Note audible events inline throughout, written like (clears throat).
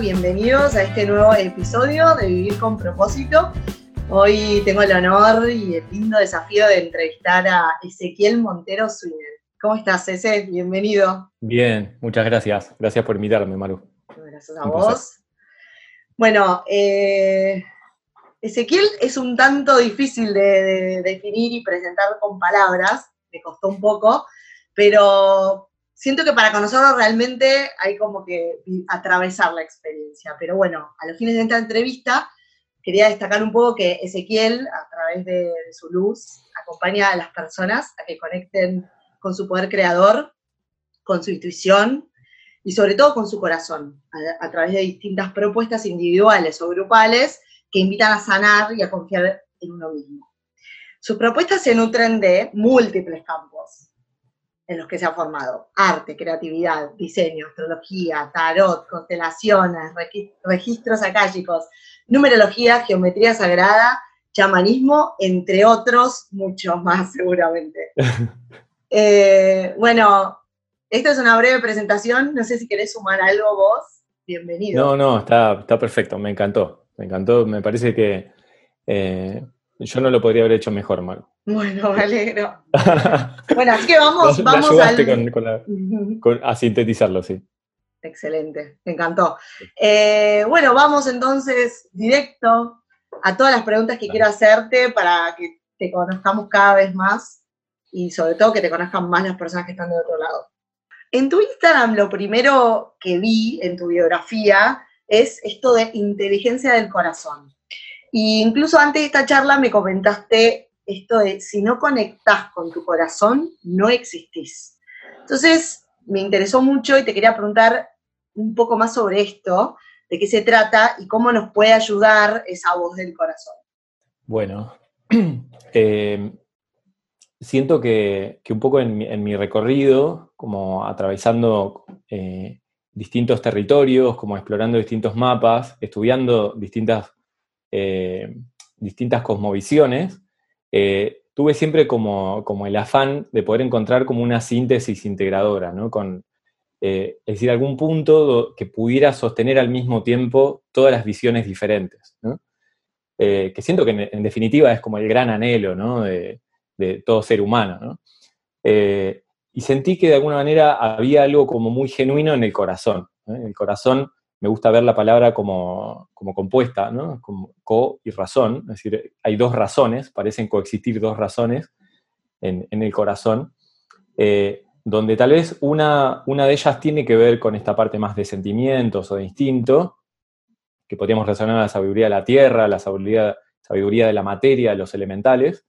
bienvenidos a este nuevo episodio de Vivir con propósito. Hoy tengo el honor y el lindo desafío de entrevistar a Ezequiel Montero Swiner. ¿Cómo estás, Eze? Bienvenido. Bien, muchas gracias. Gracias por invitarme, Maru. Gracias a vos. Bueno, eh, Ezequiel es un tanto difícil de, definir y presentar con palabras, me costó un poco, pero siento que para conocerlo realmente hay como que atravesar la experiencia. Pero bueno, a los fines de esta entrevista quería destacar un poco que Ezequiel, a través de, su luz, acompaña a las personas a que conecten con su poder creador, con su intuición y sobre todo con su corazón, a través de distintas propuestas individuales o grupales que invitan a sanar y a confiar en uno mismo. Sus propuestas se nutren de múltiples campos en los que se ha formado. Arte, creatividad, diseño, astrología, tarot, constelaciones, registros akáshicos, numerología, geometría sagrada, chamanismo, entre otros, muchos más (laughs) seguramente. (laughs) Eh, bueno, esta es una breve presentación, no sé si querés sumar algo vos, bienvenido. No, no, está, está perfecto, me encantó. Me encantó, me parece que eh, yo no lo podría haber hecho mejor, Maru. Bueno, me alegro. (laughs) bueno, así que vamos, vamos a sintetizarlo, sí. Excelente, me encantó. Eh, bueno, vamos entonces directo a todas las preguntas que quiero hacerte para que te conozcamos cada vez más y sobre todo que te conozcan más las personas que están de otro lado. En tu Instagram, lo primero que vi en tu biografía es esto de inteligencia del corazón. Y incluso antes de esta charla me comentaste esto de si no conectás con tu corazón, no existís. Entonces, me interesó mucho y te quería preguntar un poco más sobre esto, de qué se trata y cómo nos puede ayudar esa voz del corazón. Bueno, eh, (clears throat) siento que, un poco en mi, recorrido, como atravesando eh, distintos territorios, como explorando distintos mapas, estudiando distintas, eh, distintas cosmovisiones, eh, tuve siempre como, como, el afán de poder encontrar como una síntesis integradora, ¿no? Con, eh, es decir, algún punto que pudiera sostener al mismo tiempo todas las visiones diferentes, que siento que en, definitiva es como el gran anhelo de, de, todo ser humano. ¿no? y sentí que de alguna manera había algo como muy genuino en el corazón. En el corazón me gusta ver la palabra como, compuesta, ¿no? como co y razón, es decir, hay dos razones, parecen coexistir dos razones en, el corazón, eh, donde tal vez una, una de ellas tiene que ver con esta parte más de sentimientos o de instinto, que podríamos relacionar a la sabiduría de la tierra, la sabiduría, sabiduría de la materia, de los elementales,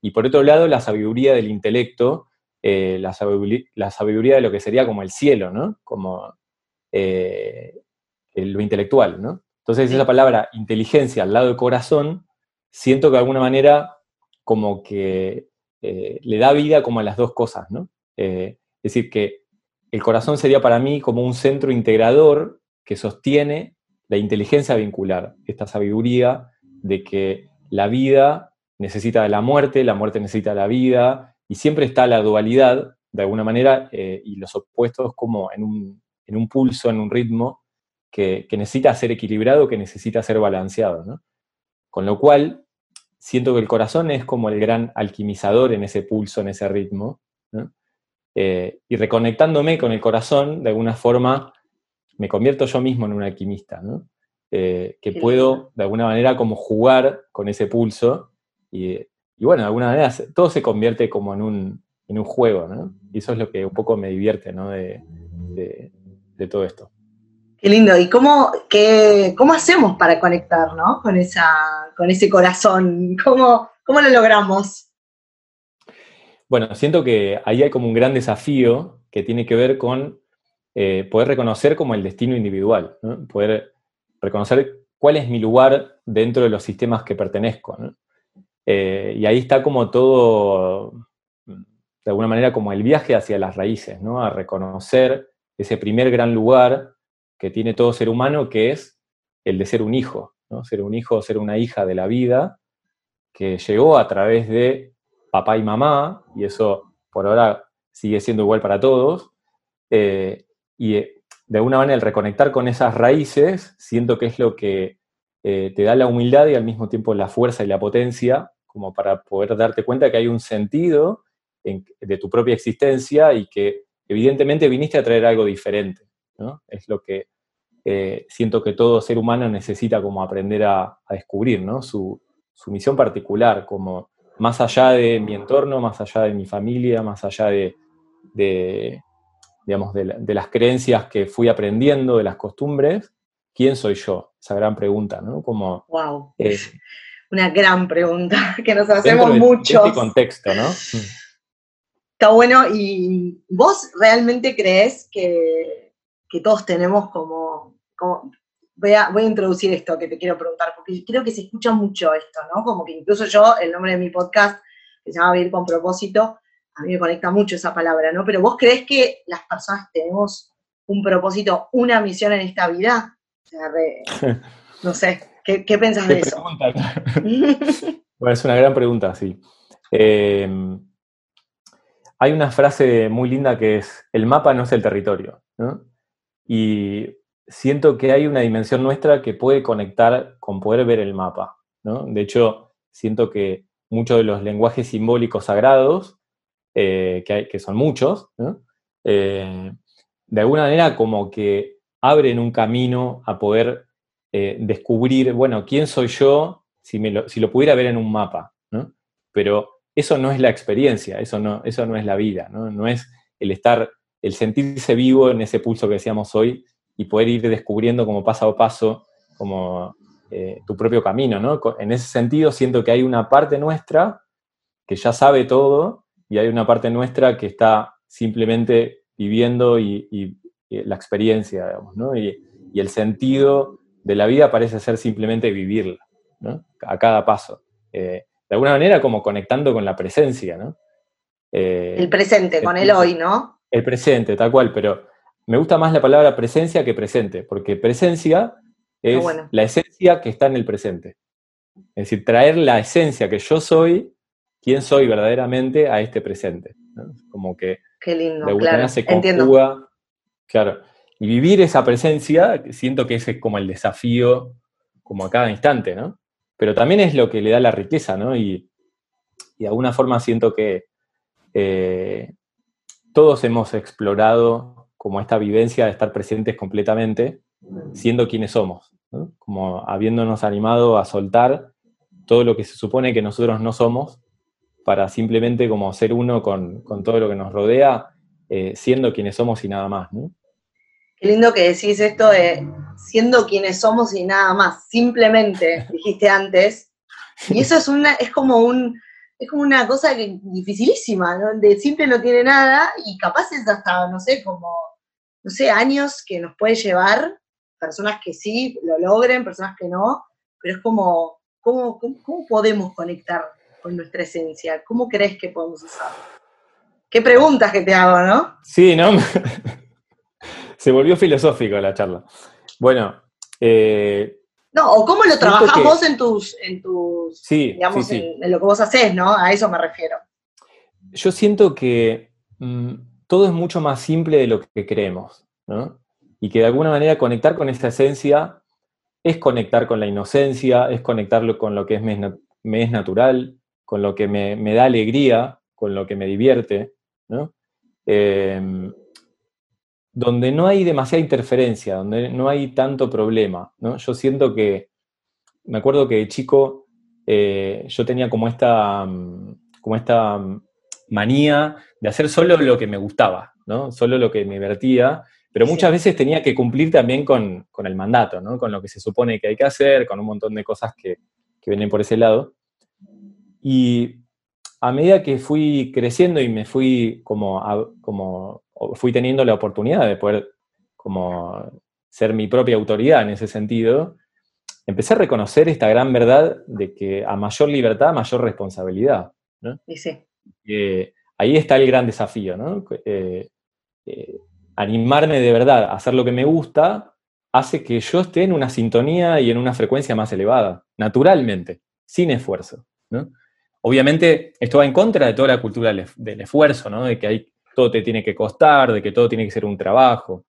y por otro lado la sabiduría del intelecto, eh, la, sabiduría, de lo que sería como el cielo, ¿no? Como eh, lo intelectual, ¿no? Entonces esa palabra inteligencia al lado del corazón, siento que de alguna manera como que eh, le da vida como a las dos cosas, ¿no? es decir, que el corazón sería para mí como un centro integrador que sostiene la inteligencia vincular, esta sabiduría de que la vida necesita de la muerte, la muerte necesita de la vida, y siempre está la dualidad, de alguna manera, eh, y los opuestos como en un, pulso, en un ritmo que, necesita ser equilibrado, que necesita ser balanceado. Con lo cual, siento que el corazón es como el gran alquimizador en ese pulso, en ese ritmo. Eh, y reconectándome con el corazón, de alguna forma, me convierto yo mismo en un alquimista, eh, que puedo, de alguna manera, como jugar con ese pulso y, y bueno, de alguna manera todo se convierte como en un, en un juego, ¿no? Y eso es lo que un poco me divierte, ¿no? De, todo esto. Qué lindo. ¿Y cómo, qué, cómo hacemos para conectar, ¿no? Con, esa, con ese corazón. ¿Cómo, ¿Cómo lo logramos? Bueno, siento que ahí hay como un gran desafío que tiene que ver con eh, poder reconocer como el destino individual, poder reconocer cuál es mi lugar dentro de los sistemas que pertenezco. Eh, y ahí está como todo, de alguna manera, como el viaje hacia las raíces, ¿no? A reconocer ese primer gran lugar que tiene todo ser humano, que es el de ser un hijo, ¿no? Ser un hijo, ser una hija de la vida, que llegó a través de papá y mamá, y eso por ahora sigue siendo igual para todos, eh, y, de alguna manera el reconectar con esas raíces, siento que es lo que eh, te da la humildad y al mismo tiempo la fuerza y la potencia como para poder darte cuenta que hay un sentido de tu propia existencia y que evidentemente viniste a traer algo diferente. ¿No? Es lo que eh, siento que todo ser humano necesita como aprender a, descubrir, ¿no? Su, misión particular, como más allá de mi entorno, más allá de mi familia, más allá de, digamos, de, las creencias que fui aprendiendo, de las costumbres, ¿quién soy yo? Esa gran pregunta, ¿no? Como, wow. Eh, (laughs) Una gran pregunta (laughs) que nos hacemos mucho. En este contexto, ¿no? Está bueno, y vos realmente crees que, que todos tenemos como voy, a, voy a introducir esto que te quiero preguntar, porque creo que se escucha mucho esto, ¿no? Como que incluso yo, el nombre de mi podcast, que se llama Vivir con propósito, a mí me conecta mucho esa palabra, ¿no? Pero vos crees que las personas tenemos un propósito, una misión en esta vida? (laughs) no sé, ¿qué, qué pensás de eso? (laughs) bueno, es una gran pregunta, sí. Eh, hay una frase muy linda que es, el mapa no es el territorio, ¿no? Y siento que hay una dimensión nuestra que puede conectar con poder ver el mapa. ¿no? De hecho, siento que muchos de los lenguajes simbólicos sagrados, eh, que, son muchos, eh, de alguna manera como que abren un camino a poder eh, descubrir, bueno, quién soy yo si, lo, si, lo, pudiera ver en un mapa. Pero eso no es la experiencia, eso no, eso no es la vida, ¿no? no es el estar, el sentirse vivo en ese pulso que decíamos hoy, y poder ir descubriendo como paso a paso como eh, tu propio camino, ¿no? En ese sentido siento que hay una parte nuestra que ya sabe todo y hay una parte nuestra que está simplemente viviendo y, la experiencia, digamos, ¿no? Y, el sentido de la vida parece ser simplemente vivirla, ¿no? A cada paso. Eh, de alguna manera como conectando con la presencia, ¿no? Eh, el presente, con el hoy, ¿no? El presente, tal cual, pero me gusta más la palabra presencia que presente, porque presencia es la esencia que está en el presente. Es decir, traer la esencia que yo soy, quién soy verdaderamente, a este presente. Como que Qué lindo, claro, se conjuga. Claro. Y vivir esa presencia, siento que ese es como el desafío, como a cada instante, ¿no? Pero también es lo que le da la riqueza, ¿no? Y, de alguna forma siento que eh, todos hemos explorado como esta vivencia de estar presentes completamente, siendo quienes somos, como habiéndonos animado a soltar todo lo que se supone que nosotros no somos, para simplemente como ser uno con, todo lo que nos rodea, eh, siendo quienes somos y nada más. Qué lindo que decís esto de siendo quienes somos y nada más, simplemente, dijiste antes, y eso es, una, es como un, es como una cosa dificilísima, ¿no? De simple no tiene nada y capaz es hasta, no sé, como no sé, años que nos puede llevar, personas que sí lo logren, personas que no, pero es como, ¿cómo, podemos conectar con nuestra esencia? ¿Cómo crees que podemos usar? Qué preguntas que te hago, ¿no? Sí, ¿no? (laughs) Se volvió filosófico la charla. Bueno, eh, no, o cómo lo trabajás vos en tus, en tus digamos, En, lo que vos haces, ¿no? A eso me refiero. Yo siento que mm, todo es mucho más simple de lo que creemos, ¿no? Y que de alguna manera conectar con esa esencia es conectar con la inocencia, es conectarlo con lo que es me, es natural, con lo que me, da alegría, con lo que me divierte, ¿no? Em, donde no hay demasiada interferencia, donde no hay tanto problema, ¿no? Yo siento que, me acuerdo que de chico eh, yo tenía como esta, mm, como esta mm, manía de hacer solo lo que me gustaba, ¿no? Solo lo que me divertía, pero muchas veces tenía que cumplir también con, el mandato, ¿no? Con lo que se supone que hay que hacer, con un montón de cosas que, vienen por ese lado. Y a medida que fui creciendo y me fui como, como fui teniendo la oportunidad de poder como ser mi propia autoridad en ese sentido, empecé a reconocer esta gran verdad de que a mayor libertad, mayor responsabilidad. ¿no? Y sí ahí está el gran desafío, ¿no? Eh, eh, animarme de verdad a hacer lo que me gusta hace que yo esté en una sintonía y en una frecuencia más elevada, naturalmente, sin esfuerzo. Obviamente, esto va en contra de toda la cultura del, esfuerzo, ¿no? de que hay, todo te tiene que costar, de que todo tiene que ser un trabajo.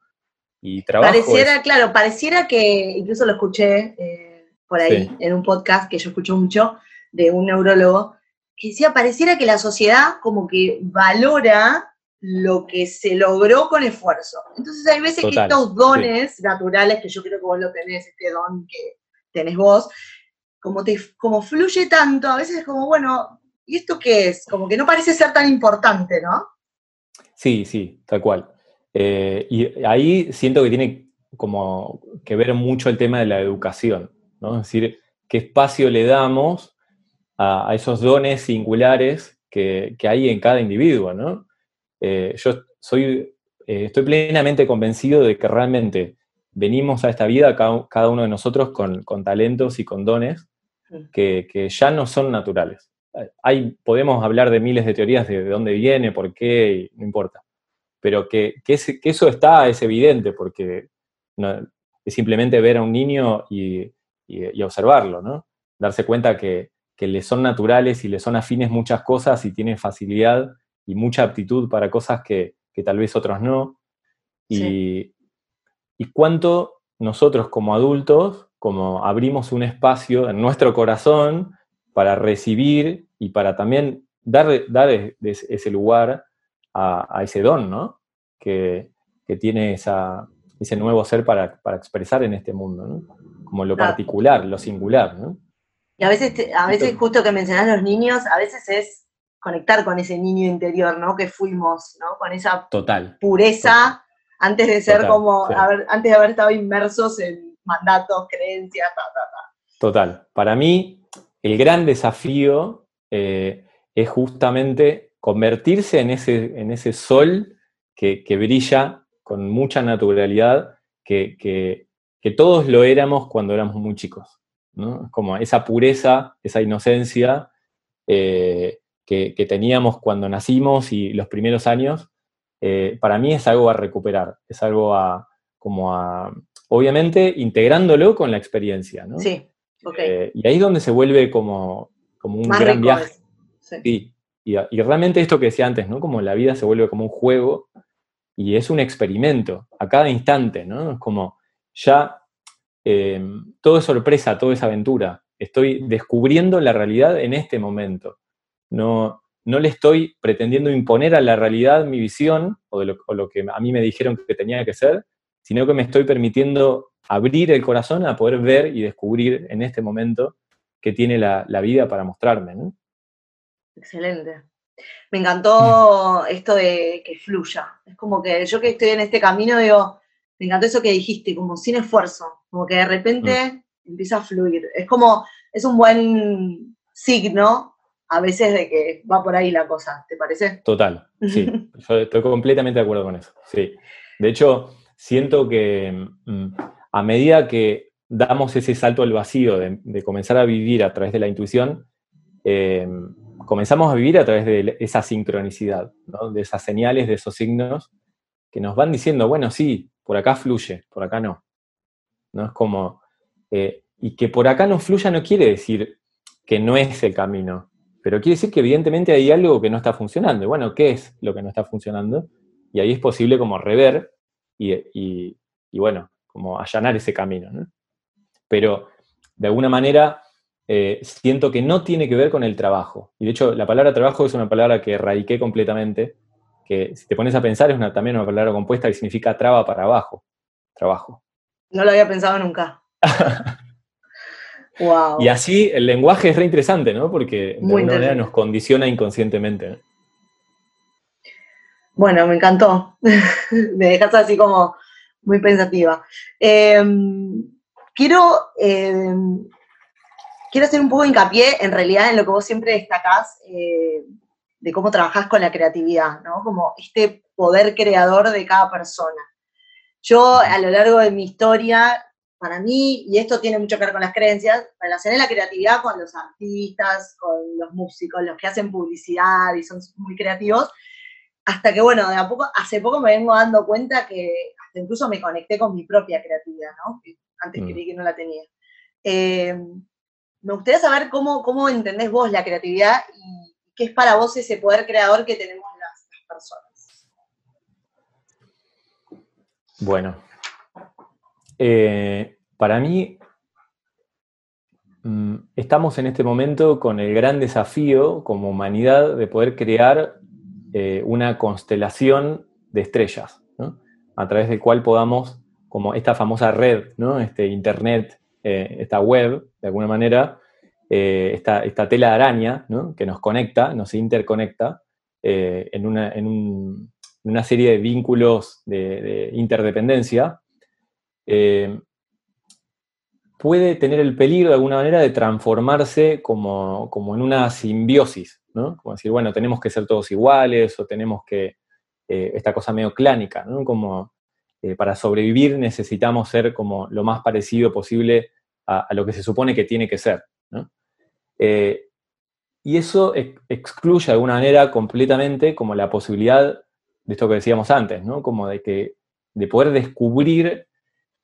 y trabajo. Pareciera, claro, pareciera que, incluso lo escuché eh, por ahí en un podcast que yo escucho mucho de un neurólogo, que decía, pareciera que la sociedad como que valora lo que se logró con esfuerzo. Entonces hay veces que estos dones naturales, que yo creo que vos lo tenés, este don que tenés vos, como, te, como fluye tanto, a veces es como, bueno, ¿y esto qué es? Como que no parece ser tan importante, ¿no? Sí, sí, tal cual. Eh, y ahí siento que tiene como que ver mucho el tema de la educación, ¿no? Es decir, qué espacio le damos a, esos dones singulares que, hay en cada individuo, ¿no? Eh, yo soy, eh, estoy plenamente convencido de que realmente venimos a esta vida cada, uno de nosotros con, talentos y con dones que, ya no son naturales. Hay, podemos hablar de miles de teorías de, de dónde viene, por qué, no importa pero que, eso está, es evidente, porque es simplemente ver a un niño y, observarlo, ¿no? Darse cuenta que, le son naturales y le son afines muchas cosas y tiene facilidad y mucha aptitud para cosas que, tal vez otros no. Y, y cuánto nosotros como adultos, como abrimos un espacio en nuestro corazón para recibir y para también dar, dar ese lugar a, ese don, ¿no? Que, tiene ese nuevo ser para, expresar en este mundo, ¿no? Como lo particular, lo singular, ¿no? Y a veces, a veces justo que mencionás los niños, a veces es conectar con ese niño interior, ¿no? Que fuimos, ¿no? Con esa total, pureza antes de ser como, antes de haber estado inmersos en mandatos, creencias, ta, ta, ta. Total. Para mí, el gran desafío eh, es justamente convertirse en ese, en ese sol que, brilla con mucha naturalidad, que, todos lo éramos cuando éramos muy chicos. ¿no? Como esa pureza, esa inocencia eh, que, teníamos cuando nacimos y los primeros años, eh, para mí es algo a recuperar, es algo a, como a, obviamente, integrándolo con la experiencia. Sí, Eh, y ahí es donde se vuelve como, como un gran viaje. sí. Y, realmente esto que decía antes, ¿no? Como la vida se vuelve como un juego y es un experimento a cada instante, ¿no? Es como ya eh, todo es sorpresa, todo es aventura. Estoy descubriendo la realidad en este momento. No, no le estoy pretendiendo imponer a la realidad mi visión o, lo, lo, que a mí me dijeron que tenía que ser, sino que me estoy permitiendo abrir el corazón a poder ver y descubrir en este momento que tiene la, la vida para mostrarme. ¿no? Excelente. Me encantó esto de que fluya. Es como que yo que estoy en este camino digo, me encantó eso que dijiste, como sin esfuerzo, como que de repente mm. empieza a fluir. Es como, es un buen signo a veces de que va por ahí la cosa, ¿te parece? Total, sí. (laughs) yo estoy completamente de acuerdo con eso, sí. De hecho, siento que mm, a medida que damos ese salto al vacío de, comenzar a vivir a través de la intuición, eh, comenzamos a vivir a través de esa sincronicidad, de esas señales, de esos signos que nos van diciendo, bueno, sí, por acá fluye, por acá no. ¿No? Es como, eh, y que por acá no fluya no quiere decir que no es el camino, pero quiere decir que evidentemente hay algo que no está funcionando. Bueno, ¿qué es lo que no está funcionando? Y ahí es posible como rever y, bueno, como allanar ese camino. Pero de alguna manera eh, siento que no tiene que ver con el trabajo. Y de hecho, la palabra trabajo es una palabra que erradiqué completamente, que si te pones a pensar es una, también una palabra compuesta que significa traba para abajo. Trabajo. No lo había pensado nunca. (laughs) wow. Y así el lenguaje es re interesante, ¿no? Porque de alguna manera nos condiciona inconscientemente. Bueno, me encantó. (laughs) me dejas así como muy pensativa. Em, quiero em, quiero hacer un poco de hincapié en realidad en lo que vos siempre destacás eh, de cómo trabajás con la creatividad, ¿no? Como este poder creador de cada persona. Yo a lo largo de mi historia, para mí, y esto tiene mucho que ver con las creencias, relacioné la creatividad con los artistas, con los músicos, los que hacen publicidad y son muy creativos, hasta que, bueno, de a poco, hace poco me vengo dando cuenta que hasta incluso me conecté con mi propia creatividad, ¿no? antes mm. creí que no la tenía. Eh, me gustaría saber cómo, cómo entendés vos la creatividad y qué es para vos ese poder creador que tenemos las, personas. Bueno, eh, para mí, mm, estamos en este momento con el gran desafío como humanidad de poder crear eh, una constelación de estrellas, a través del cual podamos, como esta famosa red, ¿no? este Internet, eh, esta web, de alguna manera, esta, esta, tela de araña que nos conecta, nos interconecta en, una, en, una, serie de vínculos de, de interdependencia, eh, puede tener el peligro de alguna manera de transformarse como, en una simbiosis, ¿no? Como decir, bueno, tenemos que ser todos iguales o tenemos que, eh, esta cosa medio clánica. Como eh, para sobrevivir necesitamos ser como lo más parecido posible a, lo que se supone que tiene que ser, y eso excluye de alguna manera completamente como la posibilidad de esto que decíamos antes. Como de poder descubrir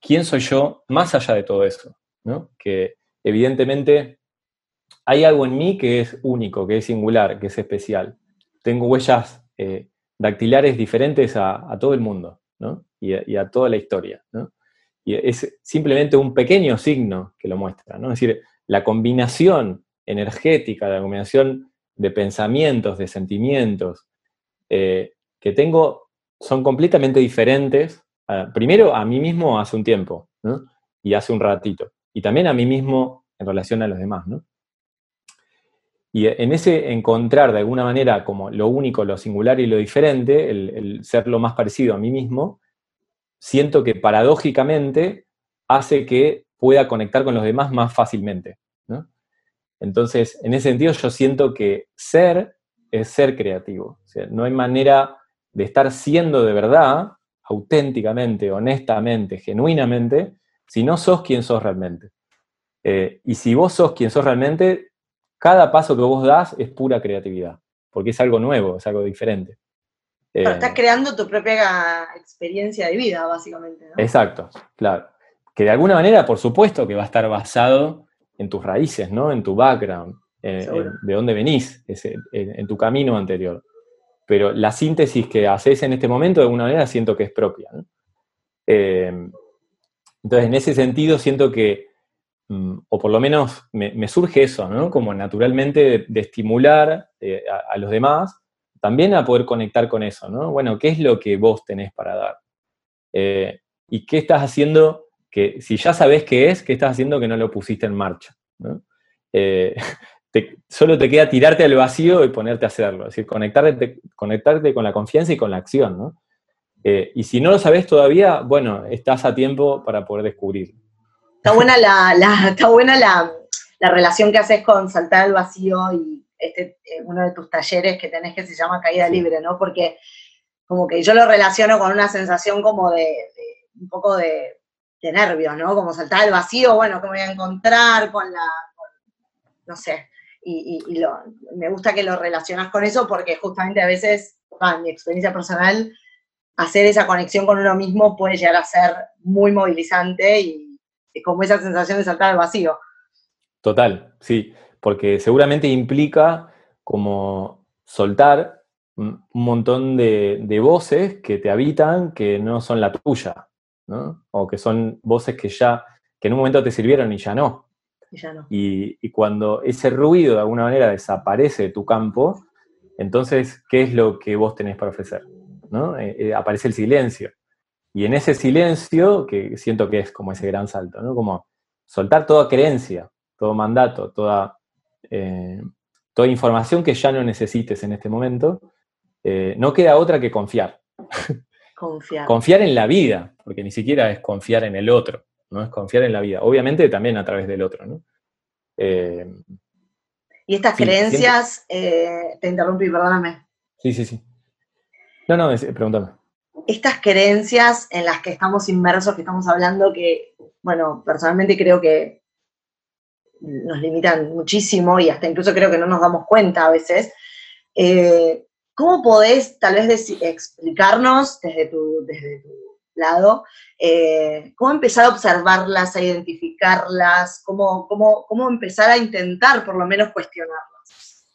quién soy yo más allá de todo eso. Que evidentemente hay algo en mí que es único, que es singular, que es especial. Tengo huellas eh, dactilares diferentes a, todo el mundo, ¿no? Y a, toda la historia, ¿no? Y es simplemente un pequeño signo que lo muestra, ¿no? Es decir, la combinación energética, la combinación de pensamientos, de sentimientos eh, que tengo son completamente diferentes primero a mí mismo hace un tiempo, Y hace un ratito. Y también a mí mismo en relación a los demás, ¿no? Y en ese encontrar de alguna manera como lo único, lo singular y lo diferente, el, ser lo más parecido a mí mismo, siento que paradójicamente hace que pueda conectar con los demás más fácilmente. Entonces, en ese sentido, yo siento que ser es ser creativo. no hay manera de estar siendo de verdad auténticamente, honestamente, genuinamente, si no sos quien sos realmente. Eh, y si vos sos quien sos realmente, cada paso que vos das es pura creatividad, porque es algo nuevo, es algo diferente. Pero estás eh, creando tu propia experiencia de vida, básicamente. Exacto, claro. Que de alguna manera, por supuesto, que va a estar basado en tus raíces, ¿no? En tu background, de dónde venís, en tu camino anterior pero la síntesis que haces en este momento de alguna manera siento que es propia. Eh, entonces, en ese sentido, siento que, o por lo menos me, surge eso, ¿no? Como naturalmente de, estimular eh, a, los demás, también a poder conectar con eso, ¿no? Bueno, ¿qué es lo que vos tenés para dar? Eh, ¿Y qué estás haciendo que, si ya sabés qué es, qué estás haciendo que no lo pusiste en marcha? ¿no? (laughs) solo te queda tirarte al vacío y ponerte a hacerlo, es decir, conectarte, conectarte con la confianza y con la acción, ¿no? Eh, y si no lo sabes todavía, bueno, estás a tiempo para poder descubrirlo. Está buena la, está buena la, relación que haces con saltar al vacío y este, eh, uno de tus talleres que tenés que se llama caída libre, ¿no? Porque como que yo lo relaciono con una sensación como de, un poco de, nervios, ¿no? Como saltar al vacío, bueno, ¿qué me voy a encontrar con la, no sé, y, me gusta que lo relacionas con eso porque justamente a veces, en mi experiencia personal, hacer esa conexión con uno mismo puede llegar a ser muy movilizante y, como esa sensación de saltar al vacío. Total, sí, porque seguramente implica como soltar un montón de, voces que te habitan que no son la tuya, ¿no? O que son voces que ya, que en un momento te sirvieron y ya no. Y, cuando ese ruido de alguna manera desaparece de tu campo, entonces, ¿qué es lo que vos tenés para ofrecer? ¿no? Eh, eh, aparece el silencio. Y en ese silencio, que siento que es como ese gran salto, ¿no? Como soltar toda creencia, todo mandato, toda, eh, toda información que ya no necesites en este momento, no queda otra que confiar. Confiar. confiar en la vida, porque ni siquiera es confiar en el otro. ¿no? Es confiar en la vida. Obviamente también a través del otro, ¿no? Eh, y estas creencias, eh, te interrumpí, perdóname. Sí, sí, sí. No, no, pregúntame. Estas creencias en las que estamos inmersos, que estamos hablando, que, bueno, personalmente creo que nos limitan muchísimo y hasta incluso creo que no nos damos cuenta a veces. Eh, ¿Cómo podés tal vez explicarnos desde tu, desde tu lado, eh, cómo empezar a observarlas, a identificarlas, cómo, cómo, empezar a intentar por lo menos cuestionarlas.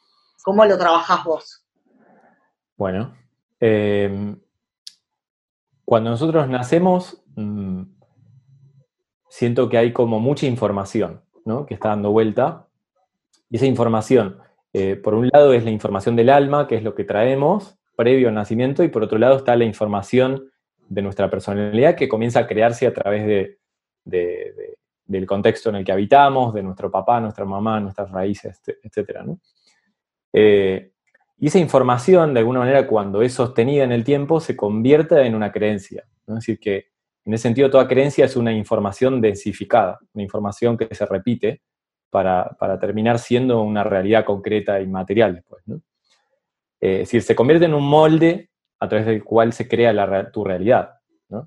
¿Cómo lo trabajás vos? Bueno, em, cuando nosotros nacemos, mm, siento que hay como mucha información ¿no? que está dando vuelta. Y esa información, eh, por un lado, es la información del alma, que es lo que traemos previo al nacimiento, y por otro lado está la información de nuestra personalidad que comienza a crearse a través de, del contexto en el que habitamos, de nuestro papá, nuestra mamá, nuestras raíces, etc. Eh, y esa información, de alguna manera, cuando es sostenida en el tiempo, se convierte en una creencia. Es decir, que en ese sentido toda creencia es una información densificada, una información que se repite para, terminar siendo una realidad concreta y material después. Eh, es decir, se convierte en un molde a través del cual se crea tu realidad,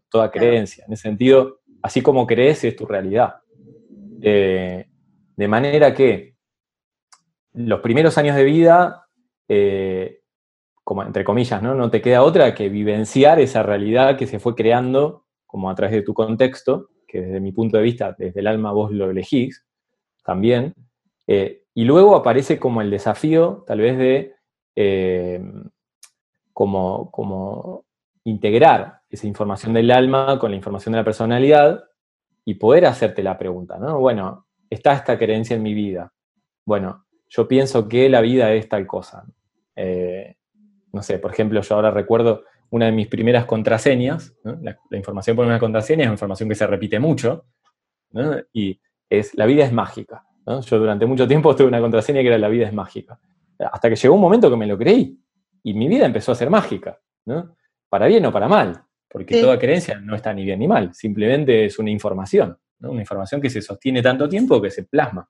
toda creencia. En ese sentido, así como crees, es tu realidad. Eh, de manera que los primeros años de vida, eh, como entre comillas, ¿no? no te queda otra que vivenciar esa realidad que se fue creando como a través de tu contexto, que desde mi punto de vista, desde el alma vos lo elegís también, eh, y luego aparece como el desafío tal vez de como, como integrar esa información del alma con la información de la personalidad y poder hacerte la pregunta, ¿no? Bueno, está esta creencia en mi vida. Bueno, yo pienso que la vida es tal cosa. Eh, no sé, por ejemplo, yo ahora recuerdo una de mis primeras contraseñas, la, información por una contraseña es una información que se repite mucho, y es la vida es mágica. Yo durante mucho tiempo tuve una contraseña que era la vida es mágica. Hasta que llegó un momento que me lo creí y mi vida empezó a ser mágica, ¿no? Para bien o para mal, porque toda creencia no está ni bien ni mal, simplemente es una información, una información que se sostiene tanto tiempo que se plasma.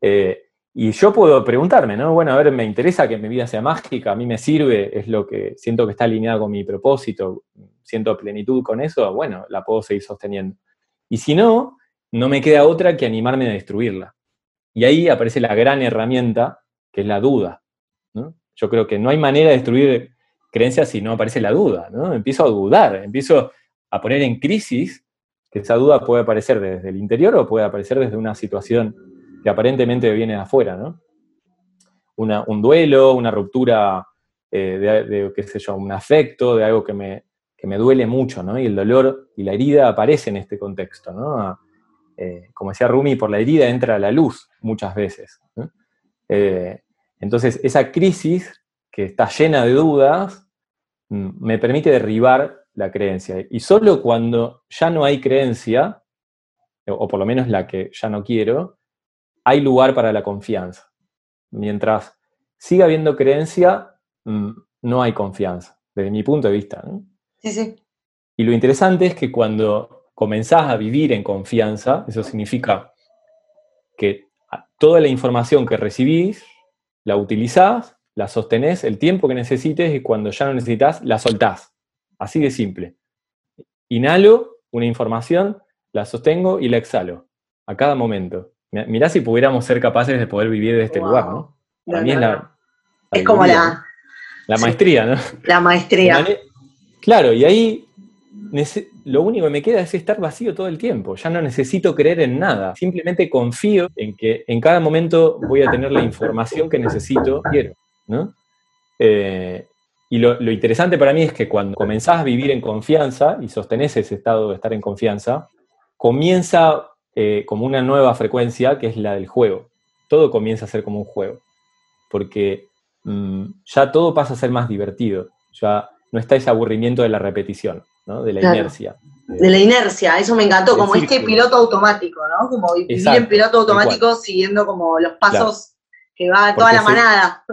Eh, y yo puedo preguntarme, ¿no? Bueno, a ver, me interesa que mi vida sea mágica, a mí me sirve, es lo que siento que está alineado con mi propósito, siento plenitud con eso, bueno, la puedo seguir sosteniendo. Y si no, no me queda otra que animarme a destruirla. Y ahí aparece la gran herramienta, que es la duda. Yo creo que no hay manera de destruir creencias si no aparece la duda, ¿no? Empiezo a dudar, empiezo a poner en crisis que esa duda puede aparecer desde el interior o puede aparecer desde una situación que aparentemente viene de afuera, ¿no? un duelo, una ruptura eh, de, qué sé yo, un afecto, de algo que me, me duele mucho, ¿no? Y el dolor y la herida aparecen en este contexto, ¿no? Eh, como decía Rumi, por la herida entra la luz muchas veces. Eh, entonces, esa crisis que está llena de dudas mm, me permite derribar la creencia. Y solo cuando ya no hay creencia, o por lo menos la que ya no quiero, hay lugar para la confianza. Mientras siga habiendo creencia, mm, no hay confianza, desde mi punto de vista. Sí, sí. Y lo interesante es que cuando comenzás a vivir en confianza, eso significa que toda la información que recibís la utilizás, la sostenés el tiempo que necesites y cuando ya no necesitas, la soltás. Así de simple. Inhalo una información, la sostengo y la exhalo a cada momento. Mirá si pudiéramos ser capaces de poder vivir de este lugar, ¿no? Para mí es la... es como la... La maestría, ¿no? La maestría. Claro, y ahí lo único que me queda es estar vacío todo el tiempo. Ya no necesito creer en nada. Simplemente confío en que en cada momento voy a tener la información que necesito, quiero. ¿no? Eh, y lo, interesante para mí es que cuando comenzás a vivir en confianza y sostenés ese estado de estar en confianza, comienza eh, como una nueva frecuencia que es la del juego. Todo comienza a ser como un juego. Porque mm, ya todo pasa a ser más divertido. Ya no está ese aburrimiento de la repetición de la inercia. De la inercia, eso me encantó, como este piloto automático, ¿no? Como vivir en piloto automático siguiendo como los pasos que va toda la manada.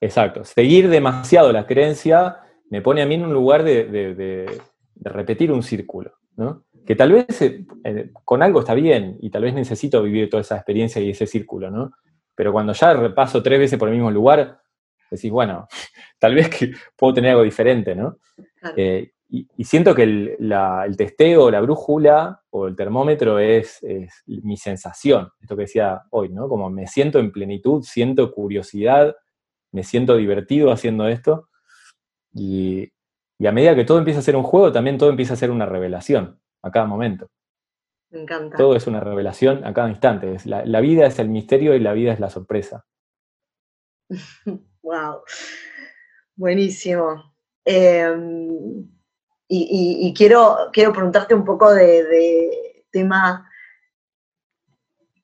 exacto, seguir demasiado la creencia me pone a mí en un lugar de, repetir un círculo, ¿no? Que tal vez eh, eh, con algo está bien y tal vez necesito vivir toda esa experiencia y ese círculo, ¿no? Pero cuando ya repaso tres veces por el mismo lugar, decís, bueno, (laughs) tal vez que puedo tener algo diferente, ¿no? Eh, y, siento que el, testeo, la brújula o el termómetro es, mi sensación, esto que decía hoy, ¿no? Como me siento en plenitud, siento curiosidad, me siento divertido haciendo esto. Y, a medida que todo empieza a ser un juego, también todo empieza a ser una revelación a cada momento. Me encanta. Todo es una revelación a cada instante. la, la vida es el misterio y la vida es la sorpresa. (laughs) wow. Buenísimo. Em, y, quiero, quiero preguntarte un poco de, tema,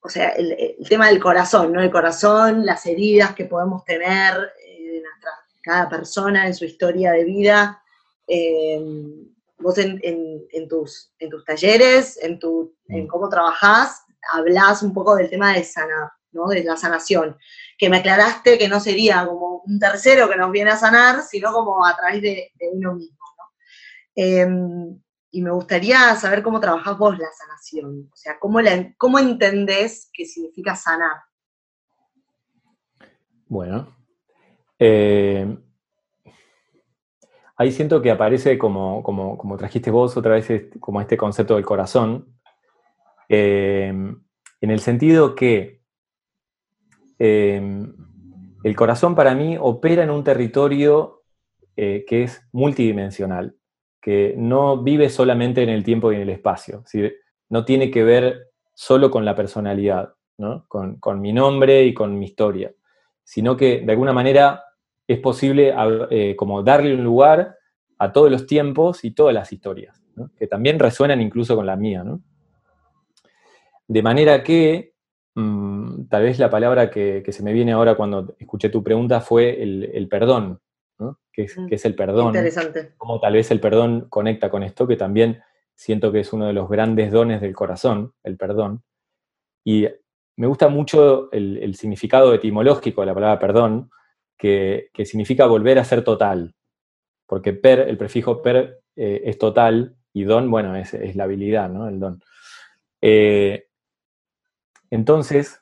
o sea, el, tema del corazón, ¿no? El corazón, las heridas que podemos tener eh, de nuestra, cada persona en su historia de vida. Eh, vos en, tus, en tus talleres, en, tu, en mm. cómo trabajás, hablás un poco del tema de sanar, ¿no? De la sanación. Que me aclaraste que no sería como un tercero que nos viene a sanar, sino como a través de, uno mismo, ¿no? Em, y me gustaría saber cómo trabajás vos la sanación, o sea, cómo, la, cómo entendés qué significa sanar. Bueno, eh, ahí siento que aparece como, como, trajiste vos otra vez, como este concepto del corazón, eh, en el sentido que eh, el corazón para mí opera en un territorio que es multidimensional que no vive solamente en el tiempo y en el espacio, no tiene que ver solo con la personalidad, con, mi nombre y con mi historia, sino que de alguna manera es posible eh, como darle un lugar a todos los tiempos y todas las historias, que también resuenan incluso con la mía. De manera que, mm, tal vez la palabra que, se me viene ahora cuando escuché tu pregunta fue el perdón, que, es, el perdón. Interesante. Como tal vez el perdón conecta con esto, que también siento que es uno de los grandes dones del corazón, el perdón. Y me gusta mucho el, significado etimológico de la palabra perdón, que, significa volver a ser total. Porque per, el prefijo per eh, es total y don, bueno, es, la habilidad, ¿no? El don. Eh, entonces,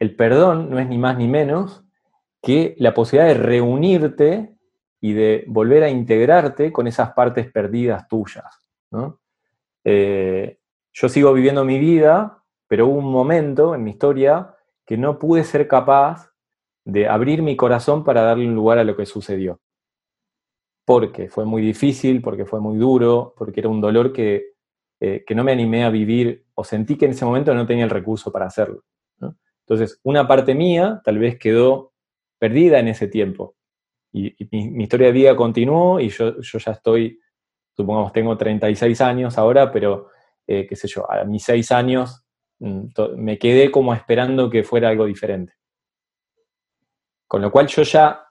el perdón no es ni más ni menos que la posibilidad de reunirte y de volver a integrarte con esas partes perdidas tuyas. Eh, yo sigo viviendo mi vida, pero hubo un momento en mi historia que no pude ser capaz de abrir mi corazón para darle un lugar a lo que sucedió. Porque fue muy difícil, porque fue muy duro, porque era un dolor que, eh, no me animé a vivir o sentí que en ese momento no tenía el recurso para hacerlo. Entonces, una parte mía tal vez quedó perdida en ese tiempo y, mi, historia de vida continuó y yo, ya estoy, supongamos, tengo 36 años ahora, pero eh, qué sé yo, a mis 6 años mm, me quedé como esperando que fuera algo diferente. Con lo cual yo ya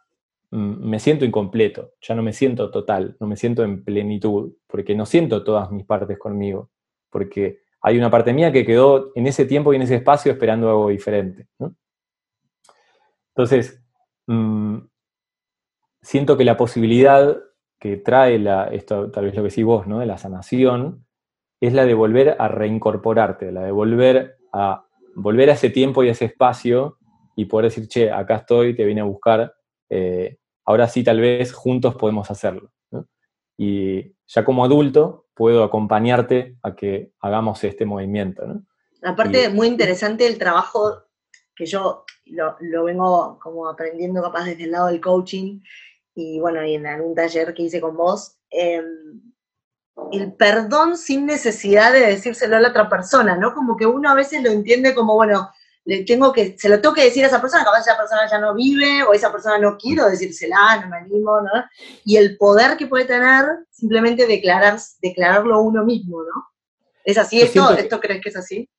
mm, me siento incompleto, ya no me siento total, no me siento en plenitud, porque no siento todas mis partes conmigo, porque hay una parte mía que quedó en ese tiempo y en ese espacio esperando algo diferente. Entonces, mm, siento que la posibilidad que trae la, esto tal vez lo que decís vos, ¿no? De la sanación, es la de volver a reincorporarte, la de volver a volver a ese tiempo y a ese espacio y poder decir, che, acá estoy, te vine a buscar, eh, ahora sí tal vez juntos podemos hacerlo. Y ya como adulto puedo acompañarte a que hagamos este movimiento. ¿no? Aparte, muy interesante el trabajo que yo lo, lo, vengo como aprendiendo capaz desde el lado del coaching, y bueno, y en algún taller que hice con vos, em, el perdón sin necesidad de decírselo a la otra persona, ¿no? Como que uno a veces lo entiende como, bueno, le tengo que, se lo tengo que decir a esa persona, capaz esa persona ya no vive, o esa persona no quiero decírsela, no me animo, ¿no? Y el poder que puede tener simplemente declarar, declararlo uno mismo, ¿no? ¿Es así esto? ¿Esto crees que es así?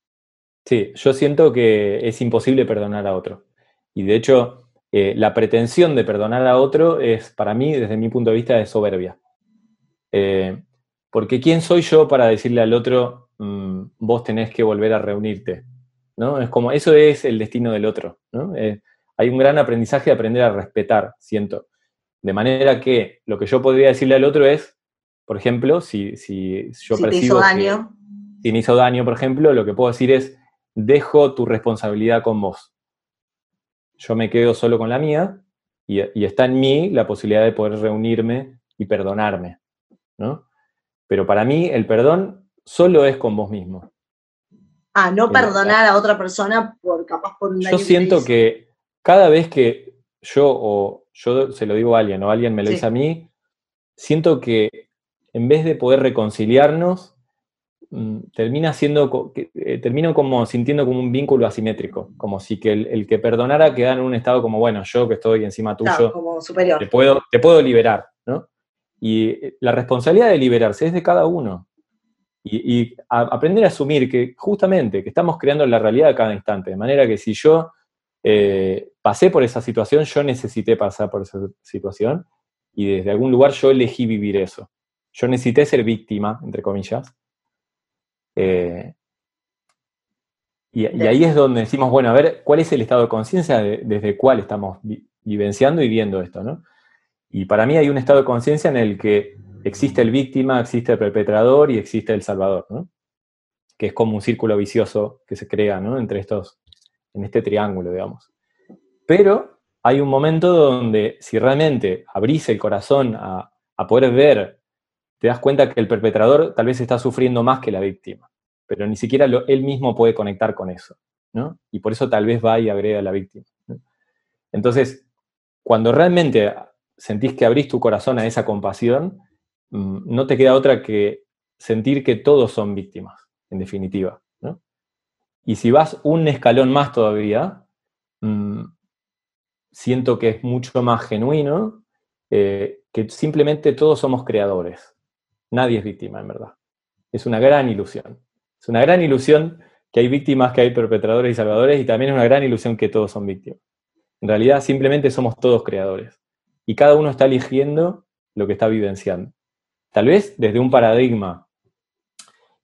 Sí, yo siento que es imposible perdonar a otro. Y de hecho, eh, la pretensión de perdonar a otro es, para mí, desde mi punto de vista, de soberbia. Eh, porque ¿quién soy yo para decirle al otro, mm, vos tenés que volver a reunirte? ¿No? Es como, eso es el destino del otro. Eh, hay un gran aprendizaje de aprender a respetar, siento. De manera que lo que yo podría decirle al otro es, por ejemplo, si, si yo si percibo. hizo daño. si me hizo daño, por ejemplo, lo que puedo decir es, dejo tu responsabilidad con vos yo me quedo solo con la mía y, está en mí la posibilidad de poder reunirme y perdonarme, ¿no? Pero para mí el perdón solo es con vos mismo. Ah, no perdonar a otra persona por capaz por un Yo siento que, cada vez que yo o yo se lo digo a alguien o alguien me lo dice a mí, siento que en vez de poder reconciliarnos, Mm, termina siendo, eh, termino como sintiendo como un vínculo asimétrico, como si que el, que perdonara quedara en un estado como, bueno, yo que estoy encima tuyo, como superior. Te, puedo, te puedo liberar, ¿no? Y eh, la responsabilidad de liberarse es de cada uno. Y, aprender a asumir que justamente que estamos creando la realidad a cada instante, de manera que si yo eh, pasé por esa situación, yo necesité pasar por esa situación y desde algún lugar yo elegí vivir eso. Yo necesité ser víctima, entre comillas. Eh, y, ahí es donde decimos, bueno, a ver, ¿cuál es el estado de conciencia desde cuál estamos vivenciando y viendo esto? ¿no? Y para mí hay un estado de conciencia en el que existe el víctima, existe el perpetrador y existe el salvador, que es como un círculo vicioso que se crea entre estos, en este triángulo, digamos. Pero hay un momento donde si realmente abrís el corazón a, poder ver, te das cuenta que el perpetrador tal vez está sufriendo más que la víctima, pero ni siquiera él mismo puede conectar con eso. Y por eso tal vez va y agrega a la víctima. Entonces, cuando realmente sentís que abrís tu corazón a esa compasión, no te queda otra que sentir que todos son víctimas, en definitiva. Y si vas un escalón más todavía, mm, siento que es mucho más genuino, eh, que simplemente todos somos creadores. Nadie es víctima, en verdad. Es una gran ilusión. Es una gran ilusión que hay víctimas, que hay perpetradores y salvadores, y también es una gran ilusión que todos son víctimas. En realidad, simplemente somos todos creadores. Y cada uno está eligiendo lo que está vivenciando. Tal vez desde un paradigma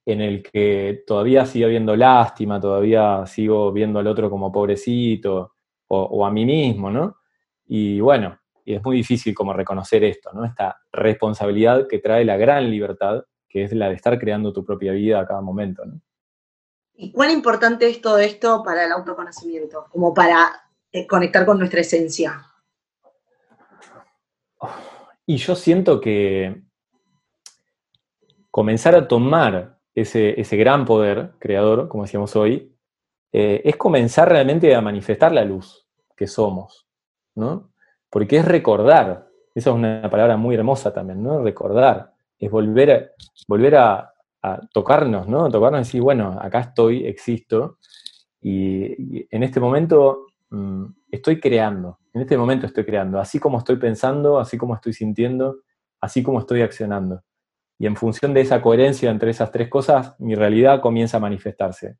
en el que todavía sigo viendo lástima, todavía sigo viendo al otro como pobrecito, o, a mí mismo, ¿no? Y bueno, y es muy difícil como reconocer esto, ¿no? Esta responsabilidad que trae la gran libertad, que es la de estar creando tu propia vida a cada momento, ¿no? ¿Y cuán importante es todo esto para el autoconocimiento? Como para eh, conectar con nuestra esencia. Y yo siento que comenzar a tomar ese, ese gran poder creador, como decíamos hoy, eh, es comenzar realmente a manifestar la luz que somos, ¿no? Porque es recordar, esa es una palabra muy hermosa también, ¿no? Recordar, es volver a, volver a, tocarnos, ¿no? Tocarnos y decir, bueno, acá estoy, existo, y, en este momento mm, estoy creando, en este momento estoy creando, así como estoy pensando, así como estoy sintiendo, así como estoy accionando. Y en función de esa coherencia entre esas tres cosas, mi realidad comienza a manifestarse.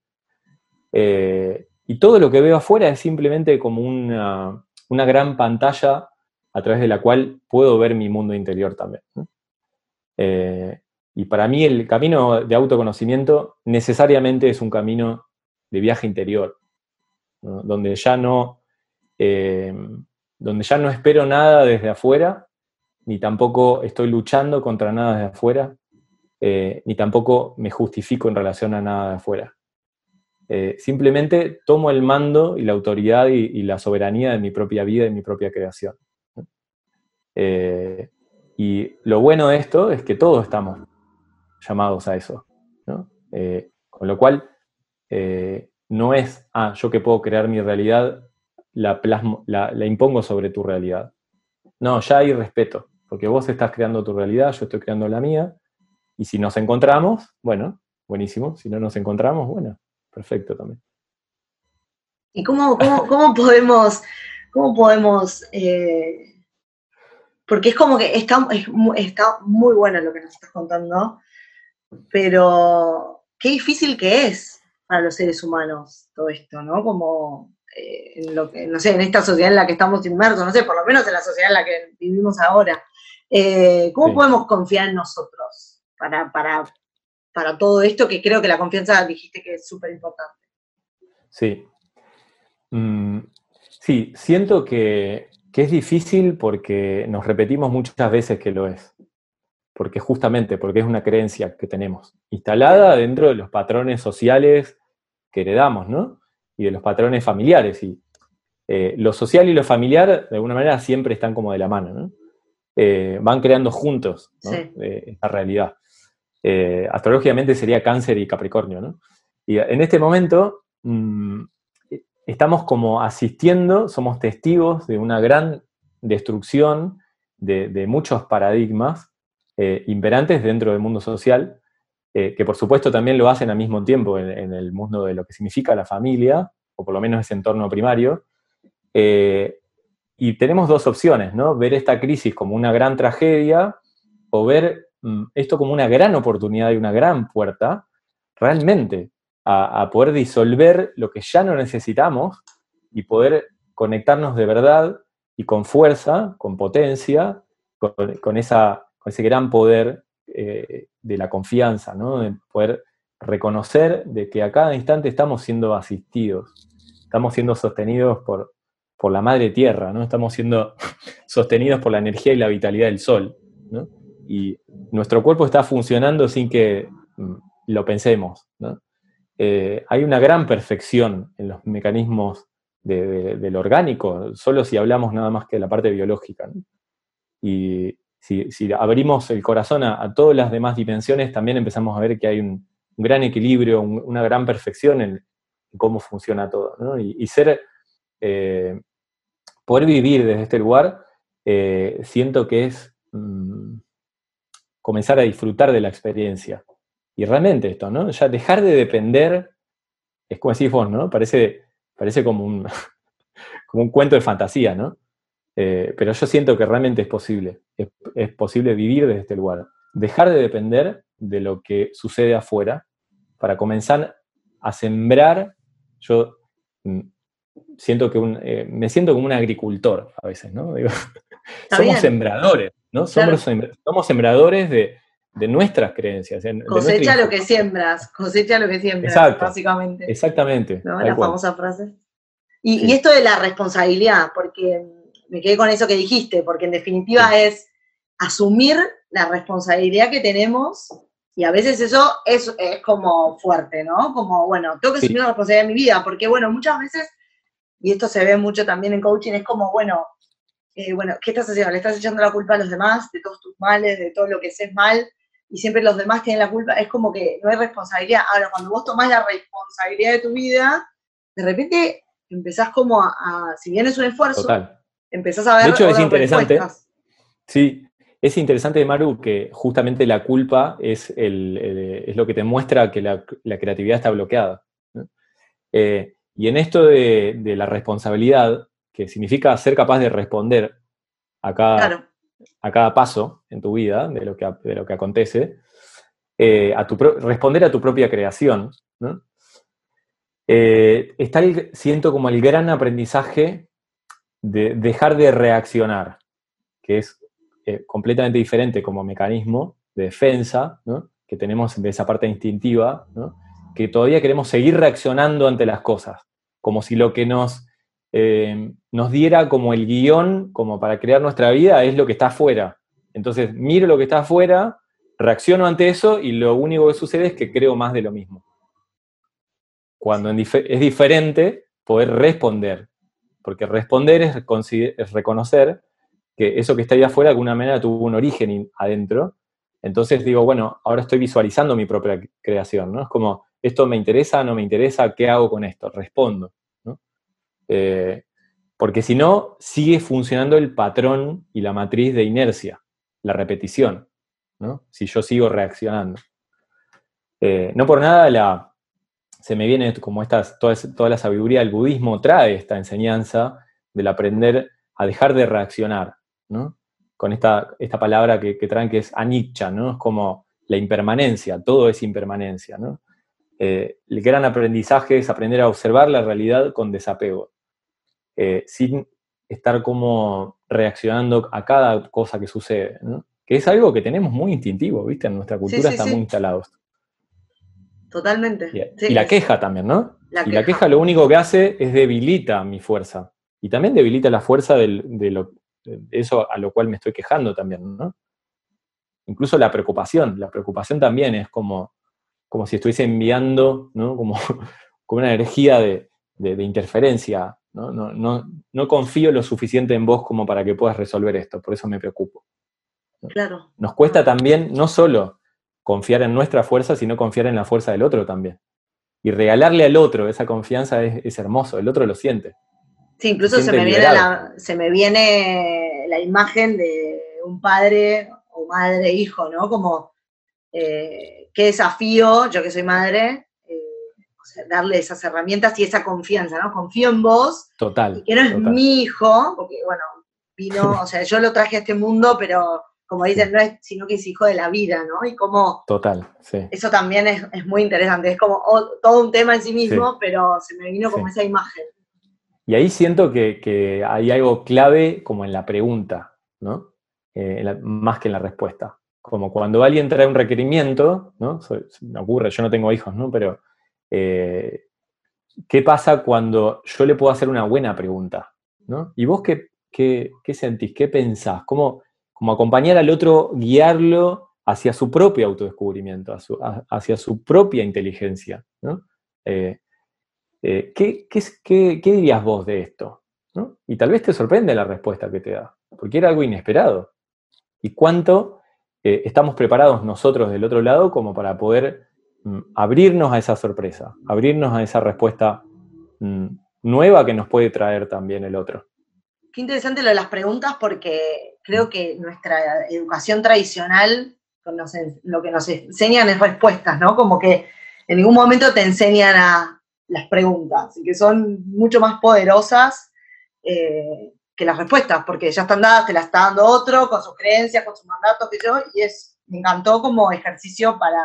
Eh, y todo lo que veo afuera es simplemente como una, gran pantalla a través de la cual puedo ver mi mundo interior también. Eh, y para mí el camino de autoconocimiento necesariamente es un camino de viaje interior, donde, ya no, eh, donde ya no espero nada desde afuera, ni tampoco estoy luchando contra nada desde afuera, ni tampoco me justifico en relación a nada de afuera. Eh, simplemente tomo el mando y la autoridad y, la soberanía de mi propia vida y mi propia creación. Eh, y lo bueno de esto es que todos estamos llamados a eso. Eh, con lo cual, no es, ah, yo que puedo crear mi realidad, la, la impongo sobre tu realidad. No, ya hay respeto, porque vos estás creando tu realidad, yo estoy creando la mía, y si nos encontramos, bueno, buenísimo, si no nos encontramos, bueno, perfecto también. ¿Y cómo, podemos, cómo podemos, eh, porque es como que está, está muy bueno lo que nos estás contando, pero qué difícil que es para los seres humanos todo esto, ¿no? Como eh, en lo que, no sé, en esta sociedad en la que estamos inmersos, no sé, por lo menos en la sociedad en la que vivimos ahora. Eh, ¿Cómo podemos confiar en nosotros para, para para todo esto, que creo que la confianza dijiste que es súper importante. Sí. Mm, sí, siento que, es difícil porque nos repetimos muchas veces que lo es. Porque justamente, porque es una creencia que tenemos, instalada dentro de los patrones sociales que heredamos, ¿no? Y de los patrones familiares. Y eh, lo social y lo familiar, de alguna manera, siempre están como de la mano, ¿no? Eh, van creando juntos eh, esta realidad. Eh, astrológicamente sería cáncer y capricornio, ¿no? Y en este momento mm, estamos como asistiendo, somos testigos de una gran destrucción de, muchos paradigmas eh, imperantes dentro del mundo social, que por supuesto también lo hacen al mismo tiempo en, el mundo de lo que significa la familia, o por lo menos ese entorno primario. Y tenemos dos opciones, ¿no? Ver esta crisis como una gran tragedia o ver mm, esto como una gran oportunidad y una gran puerta, realmente, a, poder disolver lo que ya no necesitamos y poder conectarnos de verdad y con fuerza, con potencia, con, esa, ese gran poder eh, de la confianza, ¿no? de poder reconocer de que a cada instante estamos siendo asistidos, estamos siendo sostenidos por, por la madre tierra, ¿no? estamos siendo (laughs) sostenidos por la energía y la vitalidad del sol. ¿no? Y nuestro cuerpo está funcionando sin que mm, lo pensemos. ¿no? Eh, hay una gran perfección en los mecanismos del orgánico, solo si hablamos nada más que de la parte biológica. Y si, abrimos el corazón a, todas las demás dimensiones, también empezamos a ver que hay un, gran equilibrio, una gran perfección en, cómo funciona todo. Y, ser, eh, poder vivir desde este lugar, eh, siento que es mm, comenzar a disfrutar de la experiencia. Y realmente esto, ¿no? Ya dejar de depender, es como decís vos, ¿no? Parece, parece como, un, (laughs) como un cuento de fantasía, ¿no? Eh, pero yo siento que realmente es posible. Es, posible vivir desde este lugar. Dejar de depender de lo que sucede afuera para comenzar a sembrar. Yo mm, siento que eh, me siento como un agricultor a veces, ¿no? somos sembradores, ¿no? Somos, somos sembradores de, de nuestras creencias. cosecha lo que siembras, cosecha lo que siembras, básicamente. Exactamente. La famosa frase. Y, esto de la responsabilidad, porque me quedé con eso que dijiste, porque en definitiva es asumir la responsabilidad que tenemos y a veces eso es, es como fuerte, ¿no? Como, bueno, tengo que asumir la responsabilidad de mi vida, porque bueno, muchas veces, y esto se ve mucho también en coaching, es como, bueno, eh, bueno, ¿qué estás haciendo? ¿Le estás echando la culpa a los demás de todos tus males, de todo lo que haces mal? y siempre los demás tienen la culpa, es como que no hay responsabilidad. Ahora, cuando vos tomás la responsabilidad de tu vida, de repente empezás como a, si bien es un esfuerzo, empezás a ver... De hecho, es interesante. Sí, es interesante, Maru, que justamente la culpa es, el, es lo que te muestra que la, creatividad está bloqueada. Eh, y en esto de, la responsabilidad, que significa ser capaz de responder a cada, a cada paso en tu vida, de lo que, de lo que acontece, eh, a tu responder a tu propia creación. Eh, está, siento como el gran aprendizaje de dejar de reaccionar, que es eh, completamente diferente como mecanismo de defensa, que tenemos de esa parte instintiva, que todavía queremos seguir reaccionando ante las cosas, como si lo que nos eh, nos diera como el guion, como para crear nuestra vida, es lo que está afuera. Entonces, miro lo que está afuera, reacciono ante eso y lo único que sucede es que creo más de lo mismo. Cuando es diferente poder responder, porque responder es, es reconocer que eso que está ahí afuera de alguna manera tuvo un origen adentro. Entonces digo, bueno, ahora estoy visualizando mi propia creación, ¿no? Es como, esto me interesa, no me interesa, ¿qué hago con esto? Respondo. Eh, porque si no, sigue funcionando el patrón y la matriz de inercia, la repetición, ¿no? si yo sigo reaccionando. Eh, no por nada la, se me viene como estas, toda, toda, la sabiduría del budismo trae esta enseñanza del aprender a dejar de reaccionar, ¿no? con esta, esta palabra que, traen que es anicca, ¿no? es como la impermanencia, todo es impermanencia. ¿no? Eh, el gran aprendizaje es aprender a observar la realidad con desapego. Eh, sin estar como reaccionando a cada cosa que sucede, Que es algo que tenemos muy instintivo, ¿viste? En nuestra cultura está muy instalado. Totalmente. Y, la queja también, ¿no? y la queja lo único que hace es debilita mi fuerza. Y también debilita la fuerza de, eso a lo cual me estoy quejando también, ¿no? Incluso la preocupación. La preocupación también es como, como si estuviese enviando, ¿no? Como, (laughs) como una energía de, de interferencia no, confío lo suficiente en vos como para que puedas resolver esto, por eso me preocupo. Claro. Nos cuesta también no solo confiar en nuestra fuerza, sino confiar en la fuerza del otro también. Y regalarle al otro esa confianza es, hermoso, el otro lo siente. Sí, incluso se me, viene la, se me viene la imagen de un padre o madre, hijo, ¿no? Como, eh, qué desafío, yo que soy madre, darle esas herramientas y esa confianza, ¿no? Confío en vos. Total. Y que no es mi hijo, porque, bueno, vino, (laughs) o sea, yo lo traje a este mundo, pero como dicen, no es sino que es hijo de la vida, ¿no? Y como... Total, sí. Eso también es, muy interesante, es como todo un tema en sí mismo, pero se me vino como esa imagen. Y ahí siento que, hay algo clave como en la pregunta, ¿no? Eh, más que en la respuesta. Como cuando alguien trae un requerimiento, ¿no? me ocurre, yo no tengo hijos, ¿no? Pero, eh, ¿qué pasa cuando yo le puedo hacer una buena pregunta? ¿no? ¿Y vos qué, qué, sentís? ¿Qué pensás? ¿Cómo, como acompañar al otro, guiarlo hacia su propio autodescubrimiento, hacia su propia inteligencia. Eh, eh, ¿qué, dirías vos de esto? Y tal vez te sorprende la respuesta que te da, porque era algo inesperado. ¿Y cuánto eh, estamos preparados nosotros del otro lado como para poder mm, abrirnos a esa sorpresa, abrirnos a esa respuesta mm, nueva que nos puede traer también el otro? Qué interesante lo de las preguntas porque creo que nuestra educación tradicional, lo que nos enseñan es respuestas, ¿no? Como que en ningún momento te enseñan a las preguntas, que son mucho más poderosas eh, que las respuestas, porque ya están dadas, te las está dando otro, con sus creencias, con sus mandatos, que yo, y es, me encantó como ejercicio para,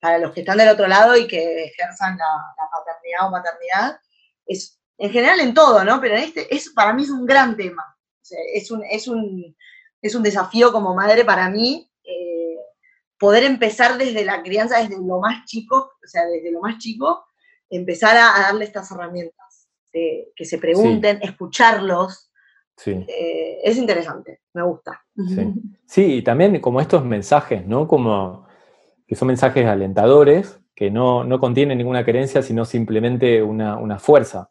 para los que están del otro lado y que ejerzan la, la paternidad o maternidad. Es en general en todo, ¿no? Pero en este, es, para mí es un gran tema. es, un, es, un, es un desafío como madre para mí eh, poder empezar desde la crianza, desde lo más chico, o sea, desde lo más chico, empezar a, darle estas herramientas, que se pregunten, escucharlos. Sí. Eh, es interesante, me gusta. Sí. (laughs) sí, y también como estos mensajes, ¿no? Como que son mensajes alentadores, que no, no contienen ninguna creencia, sino simplemente una, una fuerza.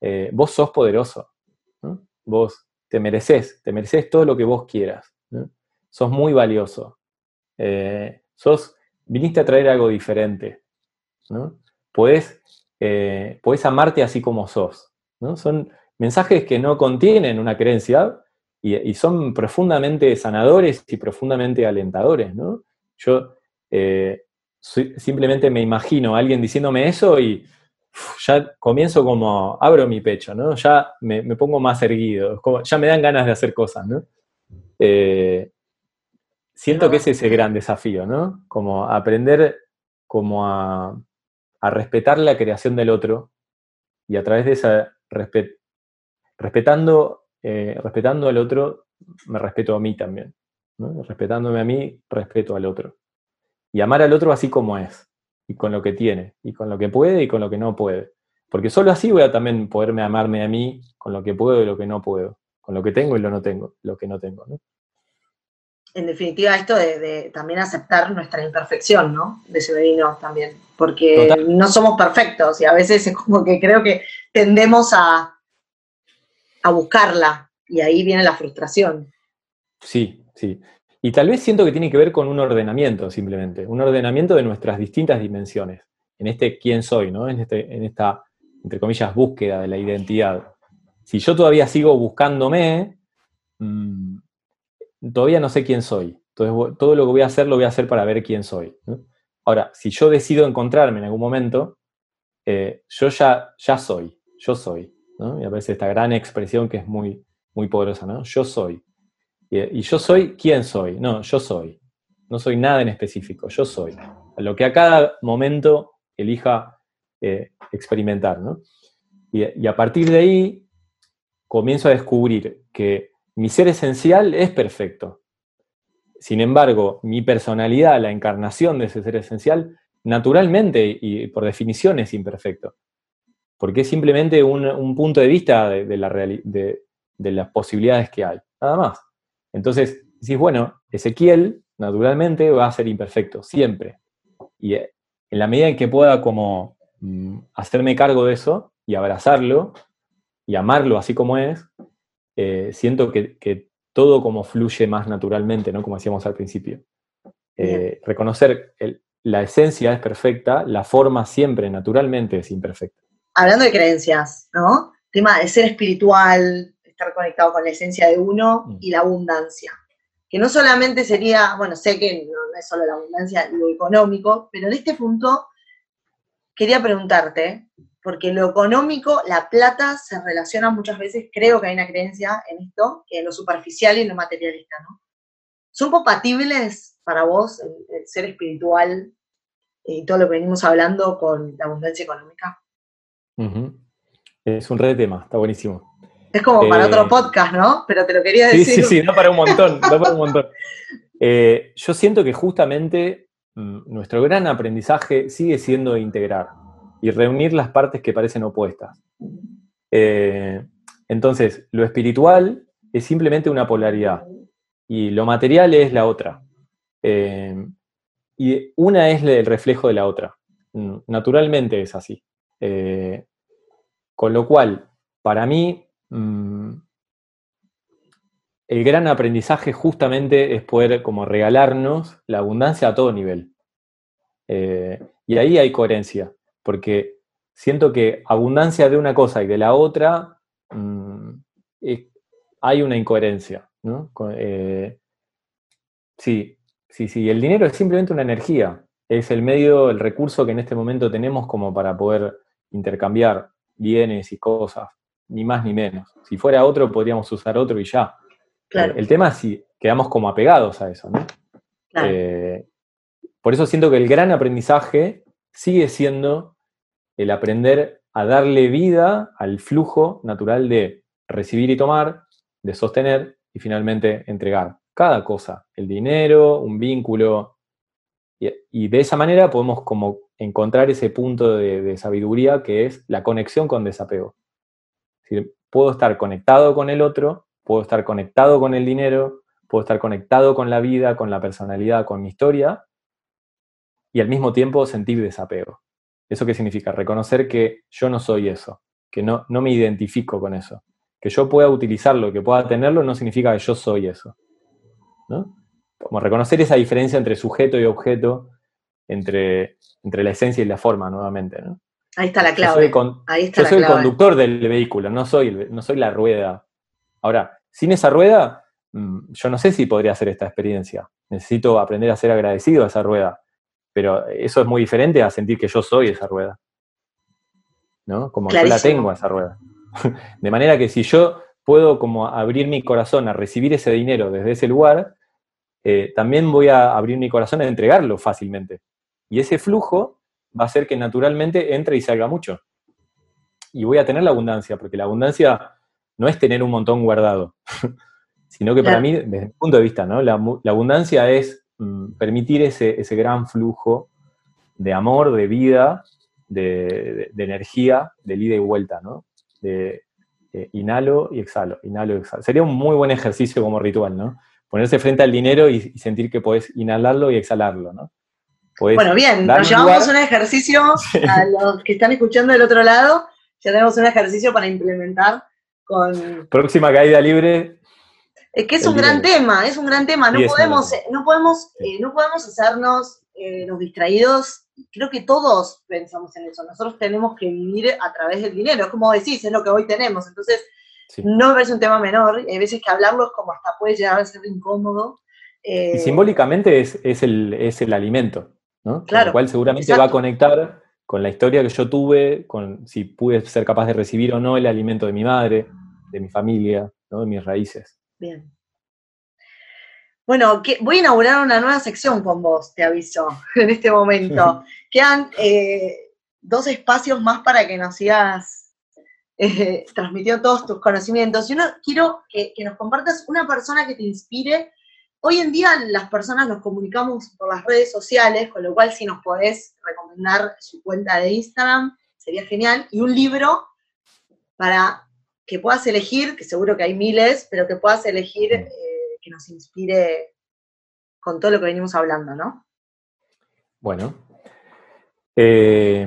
Eh, vos sos poderoso, vos te mereces, te mereces todo lo que vos quieras, sos muy valioso, eh, sos, viniste a traer algo diferente, ¿no? Eh, podés, amarte así como sos, ¿no? Son mensajes que no contienen una creencia y, son profundamente sanadores y profundamente alentadores, ¿no? Yo simplemente me imagino a alguien diciéndome eso y ya comienzo como, abro mi pecho, ¿no? Ya me, pongo más erguido, como, ya me dan ganas de hacer cosas, ¿no? Eh, siento que es ese gran desafío, ¿no? Como aprender como a, respetar la creación del otro y a través de esa, respetando, eh, respetando al otro, me respeto a mí también, ¿no? Respetándome a mí, respeto al otro. Y amar al otro así como es y con lo que tiene, y con lo que puede y con lo que no puede. Porque solo así voy a también poderme amarme a mí con lo que puedo y lo que no puedo, con lo que tengo y lo no tengo, lo que no tengo. En definitiva, esto de, también aceptar nuestra imperfección, ¿no? De Severino también, porque no somos perfectos y a veces es como que creo que tendemos a, a buscarla y ahí viene la frustración. Sí, sí. Y tal vez siento que tiene que ver con un ordenamiento, simplemente, un ordenamiento de nuestras distintas dimensiones, en este quién soy, ¿no? En, este, en esta, entre comillas, búsqueda de la identidad. Si yo todavía sigo buscándome, mm, todavía no sé quién soy. Entonces, todo lo que voy a hacer lo voy a hacer para ver quién soy. Ahora, si yo decido encontrarme en algún momento, eh, yo ya, ya soy, yo soy. ¿No? Y aparece esta gran expresión que es muy, muy poderosa, ¿no? Yo soy. Y, yo soy, ¿quién soy? No, yo soy. No soy nada en específico, yo soy. Lo que a cada momento elija eh, experimentar, ¿no? Y, a partir de ahí comienzo a descubrir que mi ser esencial es perfecto. Sin embargo, mi personalidad, la encarnación de ese ser esencial, naturalmente y por definición es imperfecto. Porque es simplemente un, punto de vista de, la de, las posibilidades que hay. Nada más. Entonces, decís, bueno, Ezequiel naturalmente va a ser imperfecto, siempre. Y eh, en la medida en que pueda como mm, hacerme cargo de eso y abrazarlo y amarlo así como es, eh, siento que, todo como fluye más naturalmente, ¿no? Como decíamos al principio. Eh, reconocer la esencia es perfecta, la forma siempre naturalmente es imperfecta. Hablando de creencias, ¿no? Tema de ser espiritual, estar conectado con la esencia de uno mm. y la abundancia. Que no solamente sería, bueno, sé que no, es solo la abundancia, lo económico, pero en este punto quería preguntarte, porque lo económico, la plata se relaciona muchas veces, creo que hay una creencia en esto, que es lo superficial y lo materialista, ¿no? ¿son compatibles para vos el, ser espiritual y todo lo que venimos hablando con la abundancia económica? Es un re tema, está buenísimo. Es como para otro eh, podcast, ¿no? Pero te lo quería decir. Sí, sí, sí, no para un montón, no para un montón. (laughs) Eh, yo siento que justamente mm, nuestro gran aprendizaje sigue siendo integrar y reunir las partes que parecen opuestas. Eh, entonces, lo espiritual es simplemente una polaridad y lo material es la otra. y una es el reflejo de la otra. Mm, naturalmente es así. Con lo cual, para mí, mm, el gran aprendizaje justamente es poder como regalarnos la abundancia a todo nivel. Eh, y ahí hay coherencia, porque siento que abundancia de una cosa y de la otra mm, hay una incoherencia. ¿no? Eh, sí, sí, sí, el dinero es simplemente una energía, es el medio, el recurso que en este momento tenemos como para poder intercambiar bienes y cosas, ni más ni menos. Si fuera otro, podríamos usar otro y ya. El tema es si quedamos como apegados a eso, ¿no? Eh, por eso siento que el gran aprendizaje sigue siendo el aprender a darle vida al flujo natural de recibir y tomar, de sostener y finalmente entregar. Cada cosa, el dinero, un vínculo. Y, de esa manera podemos como encontrar ese punto de, sabiduría que es la conexión con desapego. puedo estar conectado con el otro puedo estar conectado con el dinero, puedo estar conectado con la vida, con la personalidad, con mi historia, y al mismo tiempo sentir desapego. ¿Eso qué significa? Reconocer que yo no soy eso, que no, no me identifico con eso. Que yo pueda utilizarlo, que pueda tenerlo, no significa que yo soy eso. ¿no? Como reconocer esa diferencia entre sujeto y objeto, entre, entre la esencia y la forma, nuevamente. ¿no? Ahí está la clave. Yo soy, yo soy el conductor del vehículo, no soy, no soy la rueda Ahora, sin esa rueda, mm, yo no sé si podría hacer esta experiencia. Necesito aprender a ser agradecido a esa rueda. Pero eso es muy diferente a sentir que yo soy esa rueda. ¿No? Como yo la tengo a esa rueda. (laughs) De manera que si yo puedo como abrir mi corazón a recibir ese dinero desde ese lugar, eh, también voy a abrir mi corazón a entregarlo fácilmente. Y ese flujo va a hacer que naturalmente entre y salga mucho. Y voy a tener la abundancia, porque la abundancia no es tener un montón guardado, (laughs) sino que para mí, desde mi punto de vista, ¿no? la, abundancia es mm, permitir ese, gran flujo de amor, de vida, de, energía, de ida y vuelta, ¿no? De, inhalo y exhalo, inhalo y exhalo. Sería un muy buen ejercicio como ritual, ¿no? Ponerse frente al dinero y, sentir que puedes inhalarlo y exhalarlo, ¿no? bueno, bien, nos llevamos un ejercicio (laughs) a los que están escuchando del otro lado, ya tenemos un ejercicio para implementar Próxima caída libre. Es que es un gran tema, es un gran tema. No podemos, no podemos, eh, no podemos hacernos eh, los distraídos. Creo que todos pensamos en eso. Nosotros tenemos que vivir a través del dinero. Como decís, es lo que hoy tenemos. Entonces, no parece un tema menor. Hay veces que hablarlo es como hasta puede llegar a ser incómodo. y eh, simbólicamente es, el, es el alimento, ¿no? Claro. Con lo cual seguramente va a conectar con la historia que yo tuve, con si pude ser capaz de recibir o no el alimento de mi madre, de mi familia, de mis raíces. Bien. Bueno, voy a inaugurar una nueva sección con vos, te aviso, (laughs) en este momento. (laughs) Quedan eh, dos espacios más para que nos sigas eh, transmitiendo todos tus conocimientos. Y uno, quiero que, que nos compartas una persona que te inspire Hoy en día las personas nos comunicamos por las redes sociales, con lo cual si nos podés recomendar su cuenta de Instagram, sería genial. Y un libro para que puedas elegir, que seguro que hay miles, pero que puedas elegir eh, que nos inspire con todo lo que venimos hablando, ¿no? Bueno. Eh,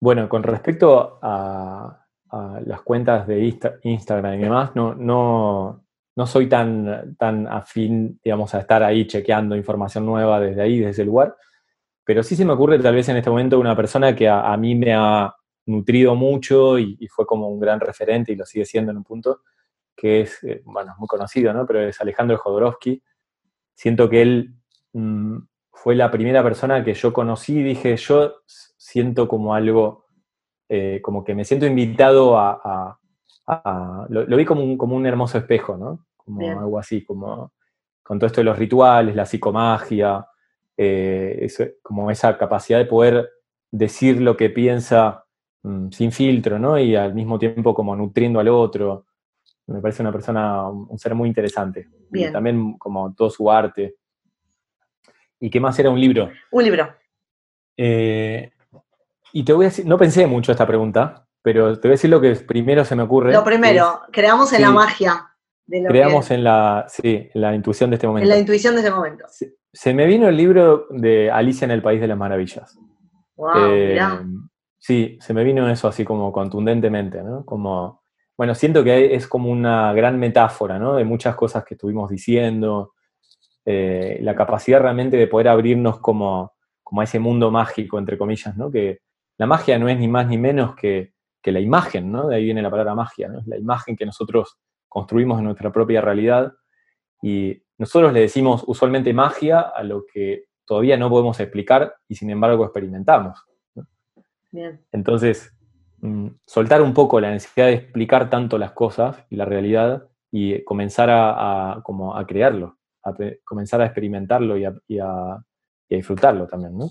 bueno, con respecto a, las cuentas de Instagram y demás, no, no, no soy tan, tan afín, digamos, a estar ahí chequeando información nueva desde ahí, desde ese lugar, pero sí se me ocurre tal vez en este momento una persona que a, mí me ha nutrido mucho y, fue como un gran referente y lo sigue siendo en un punto, que es, eh, bueno, muy conocido, ¿no? Pero es Alejandro Jodorowsky. Siento que él mm, fue la primera persona que yo conocí y dije, yo siento como algo, eh, como que me siento invitado a... lo, vi como un, como un hermoso espejo, ¿no? como algo así, como, con todo esto de los rituales, la psicomagia, eh, como esa capacidad de poder decir lo que piensa mm, sin filtro, ¿no? Y al mismo tiempo como nutriendo al otro. Me parece una persona, un ser muy interesante. Y también como todo su arte. ¿Y qué más era un libro? Un libro. Eh, y te voy a decir, no pensé mucho esta pregunta, pero te voy a decir lo que primero se me ocurre. Lo primero, creamos en la magia. creamos en la, sí, la intuición de este momento. En la intuición de este momento. Se, me vino el libro de Alicia en el País de las Maravillas. Wow, eh, sí, se me vino eso así como contundentemente, ¿no? Como, bueno, siento que es como una gran metáfora, ¿no? De muchas cosas que estuvimos diciendo, eh, la capacidad realmente de poder abrirnos como, como a ese mundo mágico, entre comillas, ¿no? Que la magia no es ni más ni menos que, la imagen, ¿no? De ahí viene la palabra magia, ¿no? La imagen que nosotros construimos en nuestra propia realidad y nosotros le decimos usualmente magia a lo que todavía no podemos explicar y sin embargo experimentamos. Entonces, mm, soltar un poco la necesidad de explicar tanto las cosas y la realidad y comenzar a, como a crearlo, a comenzar a experimentarlo y a, disfrutarlo también, ¿no?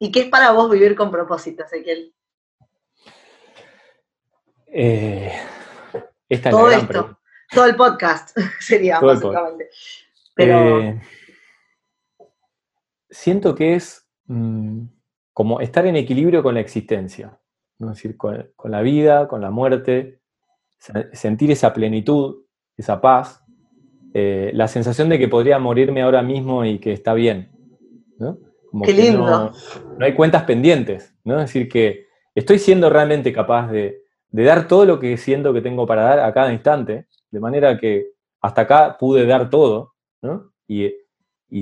¿Y qué es para vos vivir con propósito, Ezequiel? Eh, esta todo esto, todo el podcast (laughs) sería básicamente. Pero eh, siento que es mm, como estar en equilibrio con la existencia, ¿no? es decir, con, la vida, con la muerte, sentir esa plenitud, esa paz, eh, la sensación de que podría morirme ahora mismo y que está bien. ¿no? Qué lindo. No, hay cuentas pendientes, ¿no? Es decir, que estoy siendo realmente capaz de, dar todo lo que siento que tengo para dar a cada instante, de manera que hasta acá pude dar todo, ¿no? Y,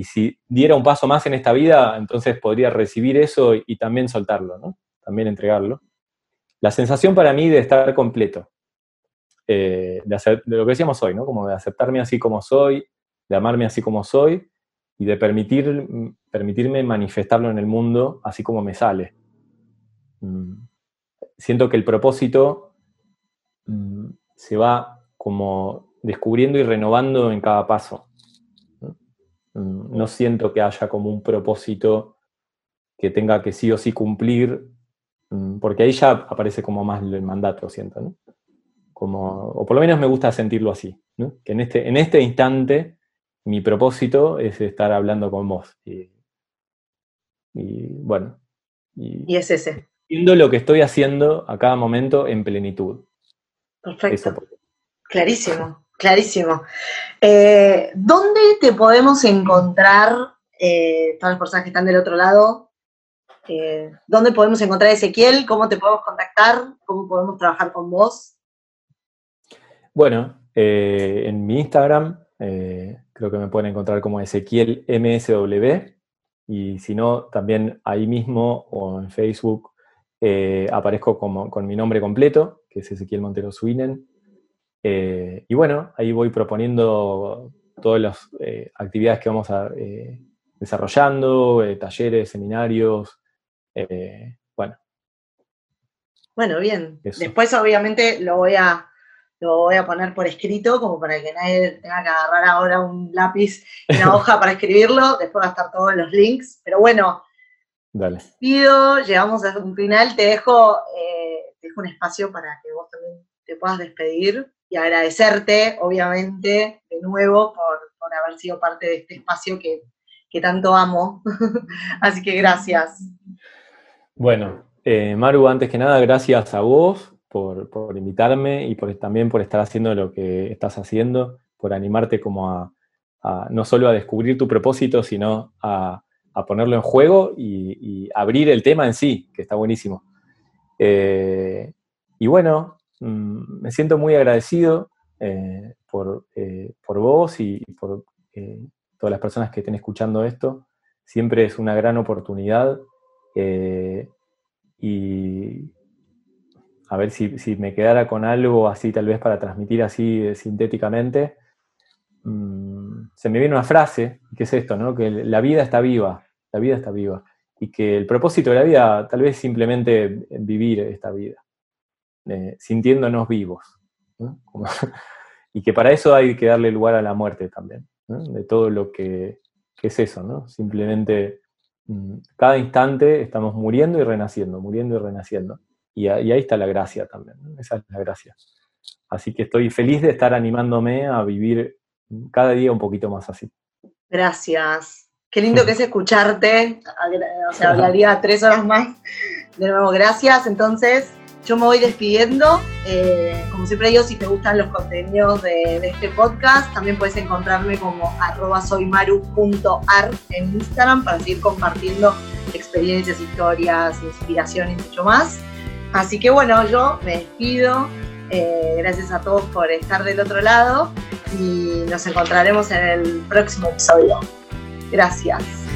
si diera un paso más en esta vida, entonces podría recibir eso y, también soltarlo, ¿no? También entregarlo. La sensación para mí de estar completo, eh, de, hacer, de lo que decíamos hoy, ¿no? Como de aceptarme así como soy, de amarme así como soy, y de permitir, permitirme manifestarlo en el mundo así como me sale. Mm. Siento que el propósito mm, se va como descubriendo y renovando en cada paso. Mm, no siento que haya como un propósito que tenga que sí o sí cumplir, porque ahí ya aparece como más el mandato, siento, ¿no? Como, o por lo menos me gusta sentirlo así, que en este, en este instante mi propósito es estar hablando con vos. Y, bueno. Y, es ese. Viendo lo que estoy haciendo a cada momento en plenitud. Perfecto. Clarísimo, clarísimo. Eh, ¿Dónde te podemos encontrar, eh, todas las personas que están del otro lado? Eh, ¿Dónde podemos encontrar a Ezequiel? ¿Cómo te podemos contactar? ¿Cómo podemos trabajar con vos? Bueno, en mi Instagram Creo que me pueden encontrar como Ezequiel MSW. Y si no, también ahí mismo o en Facebook eh, aparezco como, con mi nombre completo, que es Ezequiel Montero Swinen. Eh, y bueno, ahí voy proponiendo todas las eh, actividades que vamos a, desarrollando, talleres, seminarios. bueno. Bueno, bien. Después obviamente lo voy a lo voy a poner por escrito, como para que nadie tenga que agarrar ahora un lápiz y una hoja para escribirlo, después va a estar todos los links, pero bueno, Dale. pido, llegamos a un final, te dejo, eh, te dejo un espacio para que vos también te puedas despedir y agradecerte, obviamente, de nuevo por, haber sido parte de este espacio que, tanto amo. (laughs) Así que gracias. Bueno, eh, Maru, antes que nada, gracias a vos por, invitarme y por, también por estar haciendo lo que estás haciendo, por animarte como a, no solo a descubrir tu propósito, sino a, ponerlo en juego y, abrir el tema en sí, que está buenísimo. Eh, y bueno, mm, me siento muy agradecido eh, por, eh, por, vos y por todas las personas que estén escuchando esto. Siempre es una gran oportunidad y a ver si, me quedara con algo así, tal vez para transmitir así eh, sintéticamente, mm, se me viene una frase, que es esto, ¿no? Que la vida está viva, la vida está viva, y que el propósito de la vida tal vez simplemente vivir esta vida, eh, sintiéndonos vivos, (laughs) y que para eso hay que darle lugar a la muerte también. de todo lo que, es eso, ¿no? Simplemente mm, cada instante estamos muriendo y renaciendo, muriendo y renaciendo. Y, ahí está la gracia también, esa es la gracia. Así que estoy feliz de estar animándome a vivir cada día un poquito más así. Gracias. Qué lindo que es escucharte. O sea, hablaría (laughs) tres horas más. De nuevo, gracias. Entonces, yo me voy despidiendo. Eh, como siempre digo, si te gustan los contenidos de, este podcast, también puedes encontrarme como arroba soymaru.ar en Instagram para seguir compartiendo experiencias, historias, inspiración y mucho más. Así que bueno, yo me despido. Eh, gracias a todos por estar del otro lado y nos encontraremos en el próximo episodio. Gracias.